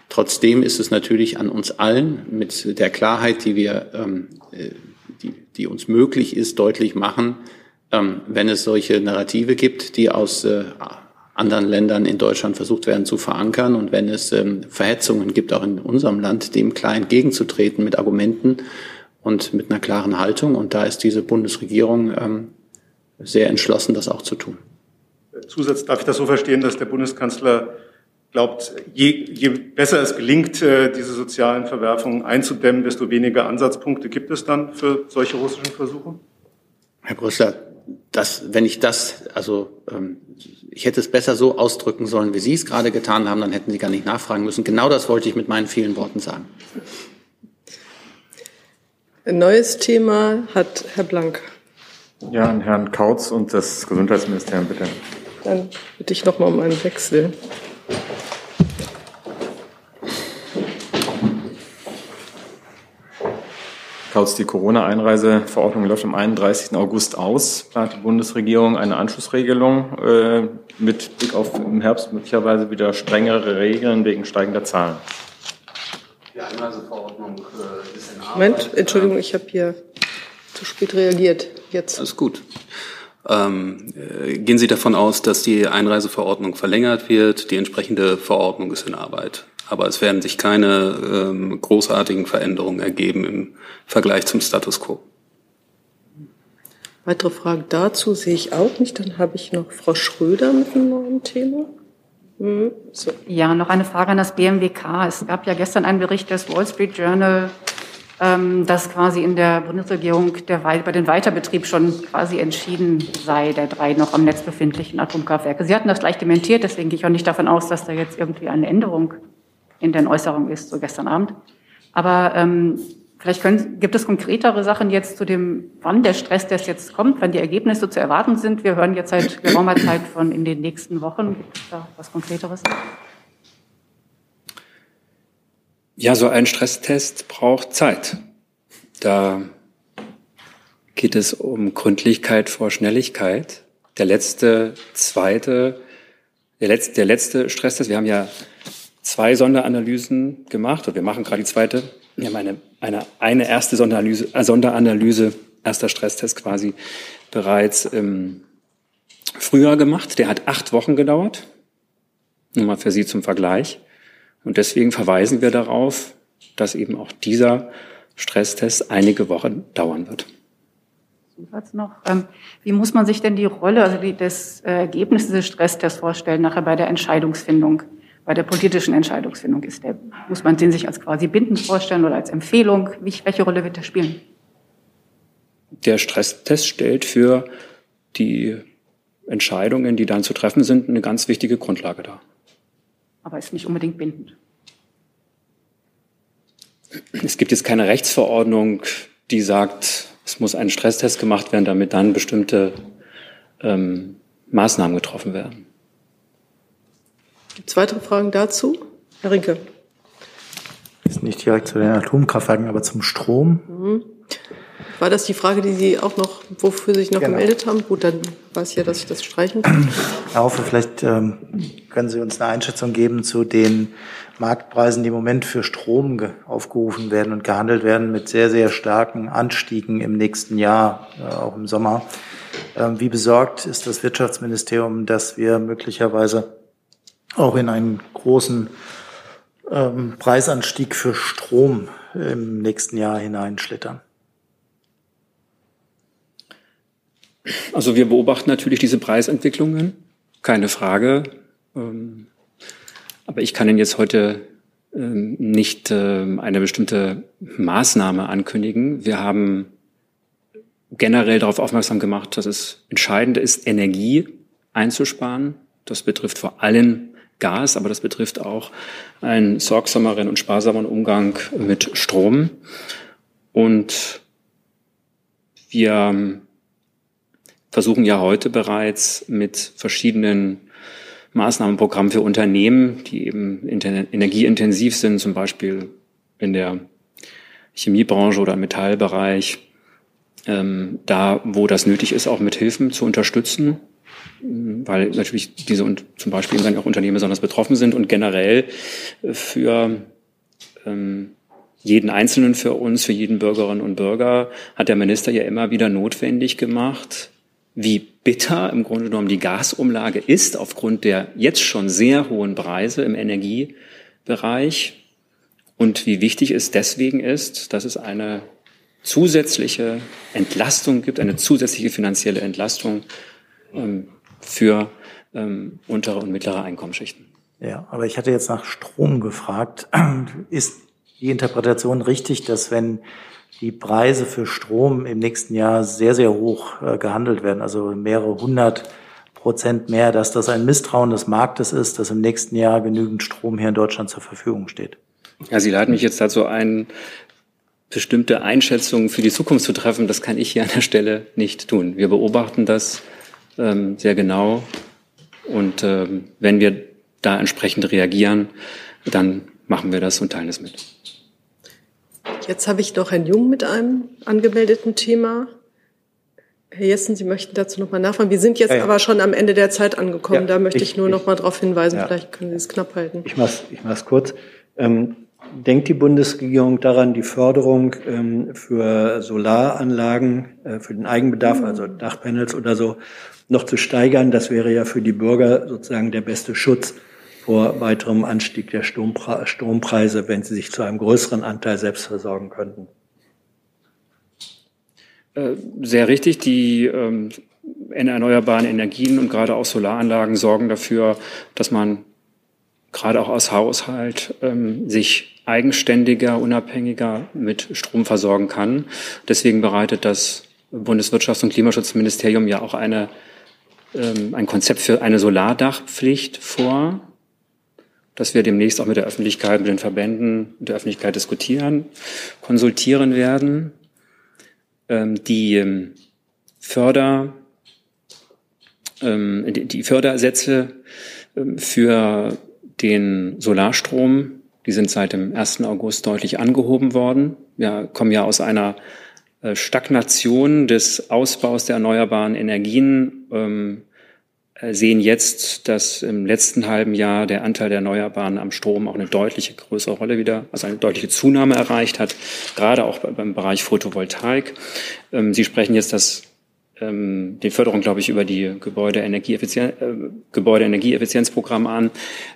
Trotzdem ist es natürlich an uns allen mit der Klarheit, die wir, ähm, äh, die, die uns möglich ist, deutlich machen, ähm, wenn es solche Narrative gibt, die aus äh, anderen Ländern in Deutschland versucht werden zu verankern und wenn es Verhetzungen gibt, auch in unserem Land, dem klar entgegenzutreten mit Argumenten und mit einer klaren Haltung. Und da ist diese Bundesregierung sehr entschlossen, das auch zu tun. Zusatz, darf ich das so verstehen, dass der Bundeskanzler glaubt, je, je besser es gelingt, äh, diese sozialen Verwerfungen einzudämmen, desto weniger Ansatzpunkte gibt es dann für solche russischen Versuche? Herr Brüssler, das, wenn ich das, also ähm, ich hätte es besser so ausdrücken sollen, wie Sie es gerade getan haben, dann hätten Sie gar nicht nachfragen müssen. Genau das wollte ich mit meinen vielen Worten sagen. Ein neues Thema hat Herr Blank. Ja, an Herrn Kautz und das Gesundheitsministerium, bitte. Dann bitte ich noch mal um einen Wechsel. Kautz, die Corona-Einreiseverordnung läuft am 31. August aus. Plant die Bundesregierung eine Anschlussregelung äh, mit Blick auf im Herbst möglicherweise wieder strengere Regeln wegen steigender Zahlen? Die Einreiseverordnung äh, ist in Arbeit. Moment, Entschuldigung, ich habe hier zu spät reagiert. Jetzt. Alles gut. Ähm, äh, gehen Sie davon aus, dass die Einreiseverordnung verlängert wird? Die entsprechende Verordnung ist in Arbeit. Aber es werden sich keine ähm, großartigen Veränderungen ergeben im Vergleich zum Status quo. Weitere Fragen dazu sehe ich auch nicht. Dann habe ich noch Frau Schröder mit einem neuen Thema. Hm, so. Ja, noch eine Frage an das BMWK. Es gab ja gestern einen Bericht des Wall Street Journal, dass quasi in der Bundesregierung der, bei den Weiterbetrieb schon quasi entschieden sei, der drei noch am Netz befindlichen Atomkraftwerke. Sie hatten das gleich dementiert, deswegen gehe ich auch nicht davon aus, dass da jetzt irgendwie eine Änderung in den Äußerungen ist, so gestern Abend. Aber ähm, vielleicht können, gibt es konkretere Sachen jetzt zu dem, wann der Stresstest jetzt kommt, wann die Ergebnisse zu erwarten sind. Wir hören jetzt seit geraumer Zeit von in den nächsten Wochen. Gibt es da was Konkreteres? Ja, so ein Stresstest braucht Zeit. Da geht es um Gründlichkeit vor Schnelligkeit. Der letzte, zweite, der letzte, der letzte Stresstest, wir haben ja zwei Sonderanalysen gemacht, und wir machen gerade die zweite. Wir haben eine, eine, eine erste Sonderanalyse, äh, Sonderanalyse, erster Stresstest quasi bereits im Frühjahr gemacht. Der hat acht Wochen gedauert. Nur mal für Sie zum Vergleich. Und deswegen verweisen wir darauf, dass eben auch dieser Stresstest einige Wochen dauern wird. Zusatz noch. Ähm, wie muss man sich denn die Rolle, also die, das äh, Ergebnis des Stresstests vorstellen, nachher bei der Entscheidungsfindung? bei der politischen Entscheidungsfindung ist. Der, muss man den sich als quasi bindend vorstellen oder als Empfehlung? Wie, welche Rolle wird er spielen? Der Stresstest stellt für die Entscheidungen, die dann zu treffen sind, eine ganz wichtige Grundlage dar. Aber ist nicht unbedingt bindend. Es gibt jetzt keine Rechtsverordnung, die sagt, es muss ein Stresstest gemacht werden, damit dann bestimmte ähm, Maßnahmen getroffen werden. Gibt es weitere Fragen dazu? Herr Rinke. Ist nicht direkt zu den Atomkraftwerken, aber zum Strom. Mhm. War das die Frage, die Sie auch noch, wofür Sie sich noch genau. gemeldet haben? Gut, dann weiß ich ja, dass ich das streichen kann. Herr Haufe, vielleicht ähm, können Sie uns eine Einschätzung geben zu den Marktpreisen, die im Moment für Strom aufgerufen werden und gehandelt werden, mit sehr, sehr starken Anstiegen im nächsten Jahr, äh, auch im Sommer. Ähm, wie besorgt ist das Wirtschaftsministerium, dass wir möglicherweise auch in einen großen ähm, Preisanstieg für Strom im nächsten Jahr hineinschlittern? Also wir beobachten natürlich diese Preisentwicklungen, keine Frage. Ähm, aber ich kann Ihnen jetzt heute ähm, nicht ähm, eine bestimmte Maßnahme ankündigen. Wir haben generell darauf aufmerksam gemacht, dass es entscheidend ist, Energie einzusparen. Das betrifft vor allem Gas, aber das betrifft auch einen sorgsameren und sparsameren Umgang mit Strom. Und wir versuchen ja heute bereits mit verschiedenen Maßnahmenprogrammen für Unternehmen, die eben energieintensiv sind, zum Beispiel in der Chemiebranche oder im Metallbereich, ähm, da, wo das nötig ist, auch mit Hilfen zu unterstützen, weil natürlich diese und zum Beispiel dann auch Unternehmen besonders betroffen sind und generell für ähm, jeden Einzelnen für uns, für jeden Bürgerinnen und Bürger hat der Minister ja immer wieder notwendig gemacht, wie bitter im Grunde genommen die Gasumlage ist aufgrund der jetzt schon sehr hohen Preise im Energiebereich und wie wichtig es deswegen ist, dass es eine zusätzliche Entlastung gibt, eine zusätzliche finanzielle Entlastung ähm, für ähm, untere und mittlere Einkommensschichten. Ja, aber ich hatte jetzt nach Strom gefragt. Ist die Interpretation richtig, dass wenn die Preise für Strom im nächsten Jahr sehr, sehr hoch äh, gehandelt werden, also mehrere hundert Prozent mehr, dass das ein Misstrauen des Marktes ist, dass im nächsten Jahr genügend Strom hier in Deutschland zur Verfügung steht? Ja, Sie laden mich jetzt dazu ein, bestimmte Einschätzungen für die Zukunft zu treffen. Das kann ich hier an der Stelle nicht tun. Wir beobachten das ähm, sehr genau und ähm, wenn wir da entsprechend reagieren, dann machen wir das und teilen es mit. Jetzt habe ich doch Herrn Jung mit einem angemeldeten Thema. Herr Jessen, Sie möchten dazu noch mal nachfragen. Wir sind jetzt ja, ja. aber schon am Ende der Zeit angekommen. Ja, da möchte ich, ich nur noch mal darauf hinweisen. Vielleicht können Sie es knapp halten. Ich mache ich mach's kurz. Ähm, denkt die Bundesregierung daran, die Förderung ähm, für Solaranlagen, äh, für den Eigenbedarf, also Dachpanels oder so, noch zu steigern? Das wäre ja für die Bürger sozusagen der beste Schutz vor weiterem Anstieg der Strompreise, wenn sie sich zu einem größeren Anteil selbst versorgen könnten. Äh, sehr richtig. Die ähm, erneuerbaren Energien und gerade auch Solaranlagen sorgen dafür, dass man gerade auch aus Haushalt ähm, sich eigenständiger, unabhängiger mit Strom versorgen kann. Deswegen bereitet das Bundeswirtschafts- und Klimaschutzministerium ja auch eine, ähm, ein Konzept für eine Solardachpflicht vor dass wir demnächst auch mit der Öffentlichkeit, mit den Verbänden, mit der Öffentlichkeit diskutieren, konsultieren werden. Ähm, die ähm, Förder, ähm, die Fördersätze für den Solarstrom, die sind seit dem 1. August deutlich angehoben worden. Wir kommen ja aus einer äh, Stagnation des Ausbaus der erneuerbaren Energien sehen jetzt, dass im letzten halben Jahr der Anteil der Erneuerbaren am Strom auch eine deutliche größere Rolle wieder, also eine deutliche Zunahme erreicht hat, gerade auch beim Bereich Photovoltaik. Ähm, Sie sprechen jetzt das ähm, die Förderung, glaube ich, über die Gebäudeenergieeffizienz, äh, Gebäudeenergieeffizienzprogramm an.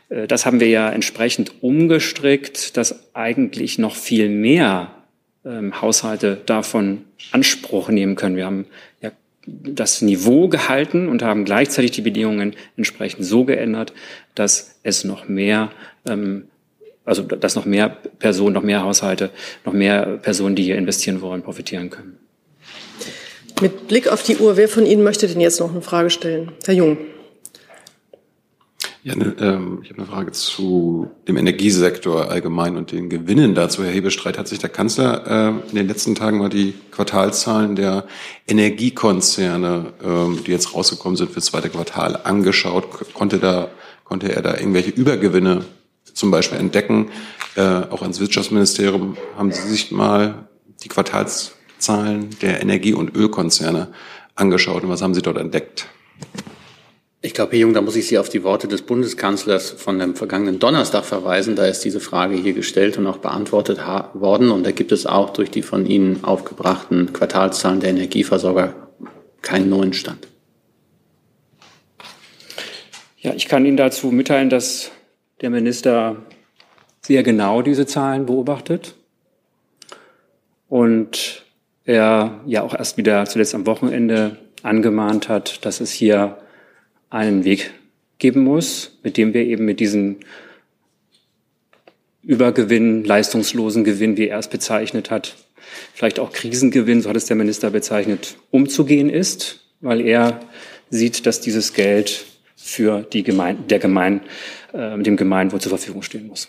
Äh, das haben wir ja entsprechend umgestrickt, dass eigentlich noch viel mehr ähm, Haushalte davon Anspruch nehmen können. Wir haben ja das Niveau gehalten und haben gleichzeitig die Bedingungen entsprechend so geändert, dass es noch mehr, ähm, also dass noch mehr Personen, noch mehr Haushalte, noch mehr Personen, die hier investieren wollen, profitieren können. Mit Blick auf die Uhr, wer von Ihnen möchte denn jetzt noch eine Frage stellen? Herr Jung. Ja, ne, ähm, ich habe eine Frage zu dem Energiesektor allgemein und den Gewinnen dazu. Herr Hebestreit, hat sich der Kanzler äh, in den letzten Tagen mal die Quartalzahlen der Energiekonzerne, ähm, die jetzt rausgekommen sind für das zweite Quartal, angeschaut? Konnte, da, konnte er da irgendwelche Übergewinne zum Beispiel entdecken? Äh, auch ans Wirtschaftsministerium haben Sie sich mal die Quartalszahlen der Energie- und Ölkonzerne angeschaut und was haben Sie dort entdeckt? Ich glaube, Herr Jung, da muss ich Sie auf die Worte des Bundeskanzlers von dem vergangenen Donnerstag verweisen. Da ist diese Frage hier gestellt und auch beantwortet worden. Und da gibt es auch durch die von Ihnen aufgebrachten Quartalszahlen der Energieversorger keinen neuen Stand. Ja, ich kann Ihnen dazu mitteilen, dass der Minister sehr genau diese Zahlen beobachtet und er ja auch erst wieder zuletzt am Wochenende angemahnt hat, dass es hier einen Weg geben muss, mit dem wir eben mit diesen Übergewinn, leistungslosen Gewinn, wie er es bezeichnet hat, vielleicht auch Krisengewinn, so hat es der Minister bezeichnet, umzugehen ist, weil er sieht, dass dieses Geld für die Gemein der Gemein, äh, dem Gemeinwohl zur Verfügung stehen muss.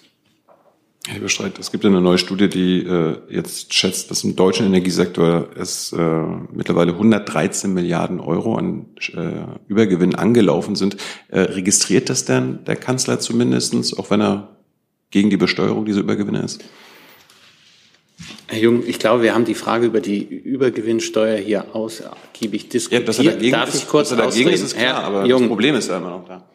Herr Bestreit, es gibt eine neue Studie, die äh, jetzt schätzt, dass im deutschen Energiesektor es äh, mittlerweile 113 Milliarden Euro an äh, Übergewinn angelaufen sind. Äh, registriert das denn der Kanzler zumindestens, auch wenn er gegen die Besteuerung dieser Übergewinne ist? Herr Jung, ich glaube, wir haben die Frage über die Übergewinnsteuer hier ausgiebig diskutiert. Ja, dass er dagegen Darf ich kurz dass er dagegen ist, ist klar, Herr aber Jung, das Problem ist ja immer noch da.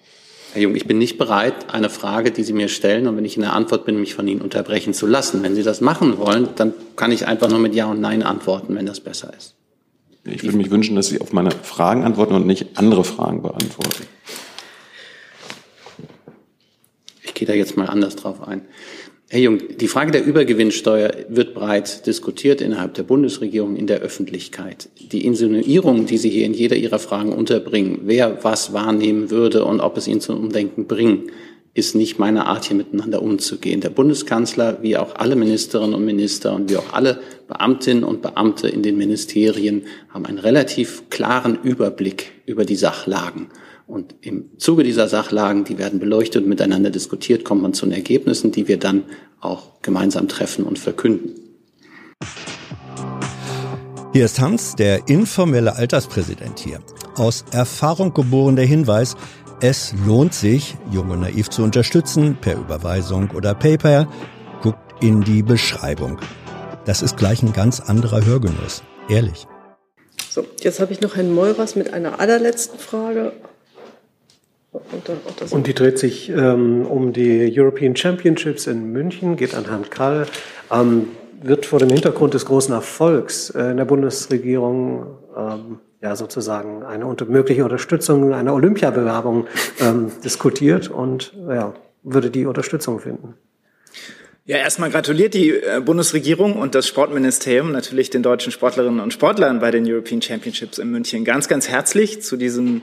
Herr Jung, ich bin nicht bereit, eine Frage, die Sie mir stellen, und wenn ich in der Antwort bin, mich von Ihnen unterbrechen zu lassen. Wenn Sie das machen wollen, dann kann ich einfach nur mit Ja und Nein antworten, wenn das besser ist. Ich würde mich wünschen, dass Sie auf meine Fragen antworten und nicht andere Fragen beantworten. Ich gehe da jetzt mal anders drauf ein. Herr Jung, die Frage der Übergewinnsteuer wird breit diskutiert innerhalb der Bundesregierung, in der Öffentlichkeit. Die Insinuierung, die Sie hier in jeder Ihrer Fragen unterbringen, wer was wahrnehmen würde und ob es ihn zum Umdenken bringt, ist nicht meine Art, hier miteinander umzugehen. Der Bundeskanzler, wie auch alle Ministerinnen und Minister und wie auch alle Beamtinnen und Beamte in den Ministerien, haben einen relativ klaren Überblick über die Sachlagen. Und im Zuge dieser Sachlagen, die werden beleuchtet und miteinander diskutiert, kommt man zu den Ergebnissen, die wir dann auch gemeinsam treffen und verkünden. Hier ist Hans, der informelle Alterspräsident hier. Aus Erfahrung geboren der Hinweis, es lohnt sich, Jung und Naiv zu unterstützen, per Überweisung oder PayPal. Guckt in die Beschreibung. Das ist gleich ein ganz anderer Hörgenuss. Ehrlich. So, jetzt habe ich noch Herrn Meurers mit einer allerletzten Frage. Und die dreht sich ähm, um die European Championships in München, geht an Herrn Kall, ähm, wird vor dem Hintergrund des großen Erfolgs äh, in der Bundesregierung ähm, ja sozusagen eine unter, mögliche Unterstützung einer Olympiabewerbung ähm, diskutiert und ja, würde die Unterstützung finden. Ja, erstmal gratuliert die äh, Bundesregierung und das Sportministerium natürlich den deutschen Sportlerinnen und Sportlern bei den European Championships in München ganz, ganz herzlich zu diesem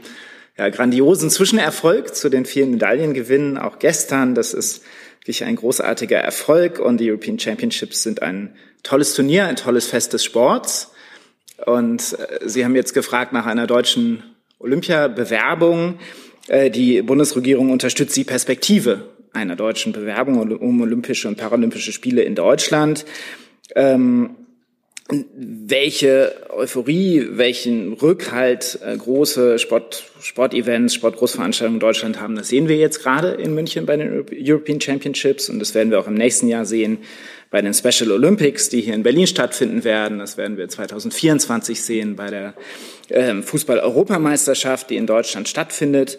ja, grandiosen Zwischenerfolg, zu den vielen Medaillengewinnen, auch gestern. Das ist wirklich ein großartiger Erfolg und die European Championships sind ein tolles Turnier, ein tolles Fest des Sports. Und äh, Sie haben jetzt gefragt nach einer deutschen Olympiabewerbung. Äh, die Bundesregierung unterstützt die Perspektive einer deutschen Bewerbung um Olympische und Paralympische Spiele in Deutschland. Ähm, welche Euphorie, welchen Rückhalt äh, große Sport, Sportevents, Sportgroßveranstaltungen in Deutschland haben, das sehen wir jetzt gerade in München bei den European Championships und das werden wir auch im nächsten Jahr sehen bei den Special Olympics, die hier in Berlin stattfinden werden. Das werden wir 2024 sehen bei der äh, Fußball-Europameisterschaft, die in Deutschland stattfindet.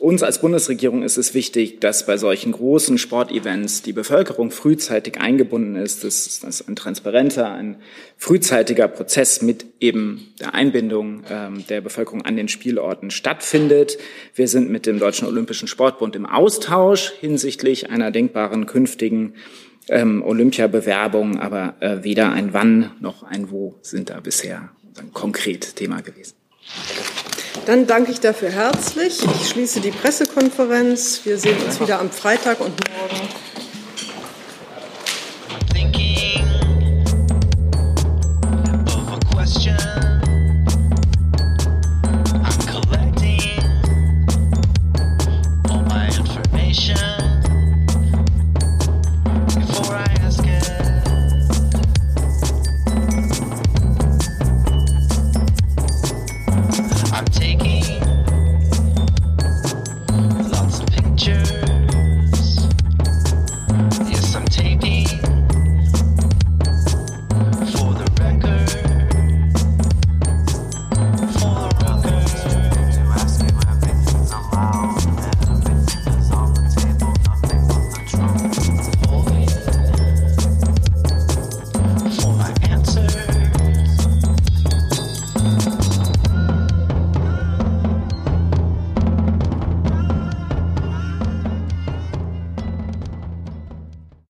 Uns als Bundesregierung ist es wichtig, dass bei solchen großen Sportevents die Bevölkerung frühzeitig eingebunden ist. Das ist ein transparenter, ein frühzeitiger Prozess mit eben der Einbindung ähm, der Bevölkerung an den Spielorten stattfindet. Wir sind mit dem Deutschen Olympischen Sportbund im Austausch hinsichtlich einer denkbaren künftigen ähm, Olympiabewerbung, aber äh, weder ein Wann noch ein Wo sind da bisher konkret Thema gewesen. Dann danke ich dafür herzlich. Ich schließe die Pressekonferenz. Wir sehen uns wieder am Freitag und morgen